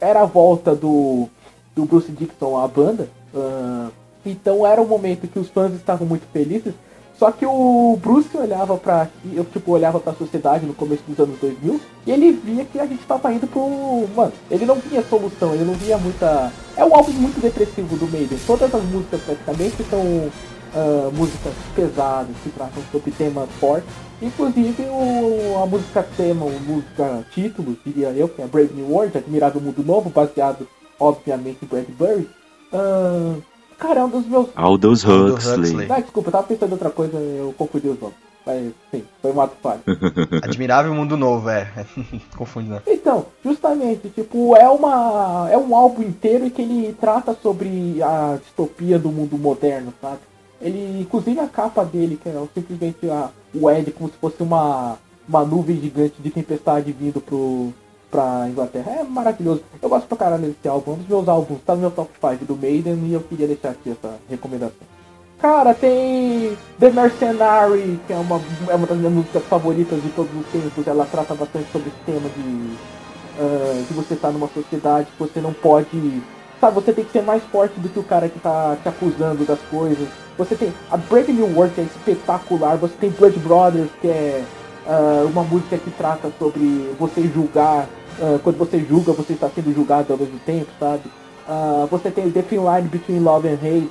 era a volta do, do Bruce Dixon à banda. Uh, então era um momento que os fãs estavam muito felizes. Só que o Bruce olhava pra. Eu, tipo, olhava pra sociedade no começo dos anos 2000 e ele via que a gente tava indo pro. Mano, ele não via solução, ele não via muita. É um álbum muito depressivo do Maiden. Todas as músicas praticamente são uh, músicas pesadas, que tratam sobre temas fortes. Inclusive o, a música tema, a música título, diria eu, que é Brave New World, Admirável Mundo Novo, baseado obviamente em Bradbury. Uh, Cara, é um dos meus. Aldous Huxley. Ah, desculpa, eu tava pensando em outra coisa, eu confundi os nomes. Mas, sim, foi um ato falho. Admirável Mundo Novo, é. Confunde, não. Então, justamente, tipo, é uma. É um álbum inteiro que ele trata sobre a distopia do mundo moderno, sabe? Ele, inclusive a capa dele, que é simplesmente a, o Ed como se fosse uma, uma nuvem gigante de tempestade vindo pro, pra Inglaterra. É maravilhoso. Eu gosto pra caralho desse álbum. Um dos meus álbuns tá no meu top 5 do Maiden e eu queria deixar aqui essa recomendação. Cara, tem The Mercenary, que é uma, é uma das minhas músicas favoritas de todos os tempos. Ela trata bastante sobre esse tema de, uh, de você estar tá numa sociedade que você não pode. Sabe, você tem que ser mais forte do que o cara que tá te acusando das coisas. Você tem a Breaking New World, que é espetacular. Você tem Blood Brothers, que é uh, uma música que trata sobre você julgar Uh, quando você julga, você está sendo julgado ao mesmo tempo, sabe? Uh, você tem The Thin Line Between Love and Hate.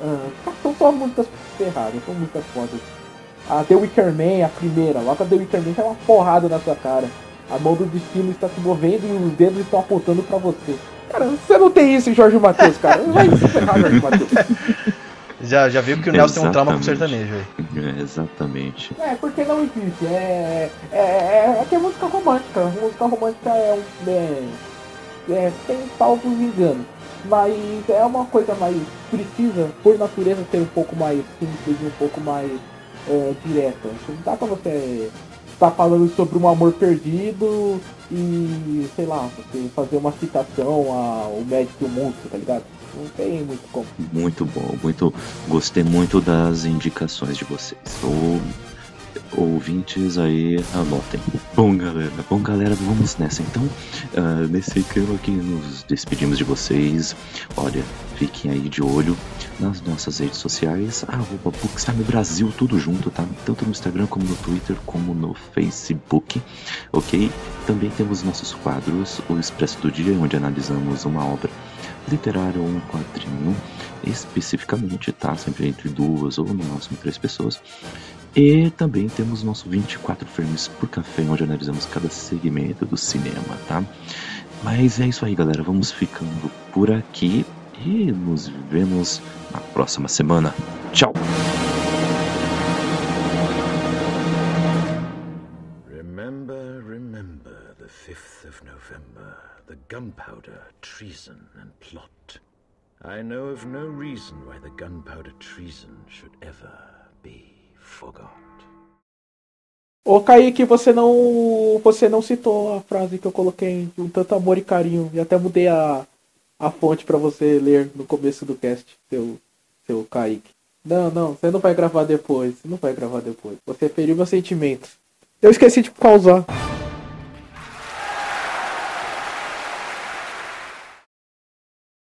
Uh, são só músicas ferradas, são músicas fodas. A The Wicker Man, a primeira, logo a The Wicker Man é uma porrada na sua cara. A mão do destino está se movendo e os dedos estão apontando para você. Cara, você não tem isso Jorge Matheus, cara. Vai se ferrar, Jorge Matheus. Já, já viu que o Nelson tem um trauma com sertanejo aí. É, exatamente. É, porque não existe. É, é, é, é que é música romântica. Música romântica é um. É, é, tem salvos enganos. Mas é uma coisa mais precisa, por natureza, ser um pouco mais simples e um pouco mais é, direta. Não dá pra você estar falando sobre um amor perdido e, sei lá, você fazer uma citação ao médico mundo, tá ligado? Não tem muito como. Muito bom, muito. Gostei muito das indicações de vocês. Ou ouvintes aí anotem. Bom galera, bom galera, vamos nessa então. Uh, nesse clima aqui nos despedimos de vocês. Olha, fiquem aí de olho nas nossas redes sociais, arroba Bookstime Brasil, tudo junto, tá? Tanto no Instagram como no Twitter, como no Facebook, ok? Também temos nossos quadros, o Expresso do Dia, onde analisamos uma obra literária ou um quadrinho especificamente, tá? Sempre entre duas ou no máximo três pessoas. E também temos nosso 24 frames por café, onde analisamos cada segmento do cinema, tá? Mas é isso aí, galera. Vamos ficando por aqui e nos vemos na próxima semana. Tchau! Gunpowder, treason, and plot. I know of no reason why the gunpowder treason should ever be forgot. Ô Kaique, você não. Você não citou a frase que eu coloquei um tanto amor e carinho. E até mudei a, a fonte para você ler no começo do cast, seu, seu Kaique. Não, não, você não vai gravar depois. Você não vai gravar depois. Você feriu meus sentimentos. Eu esqueci de pausar.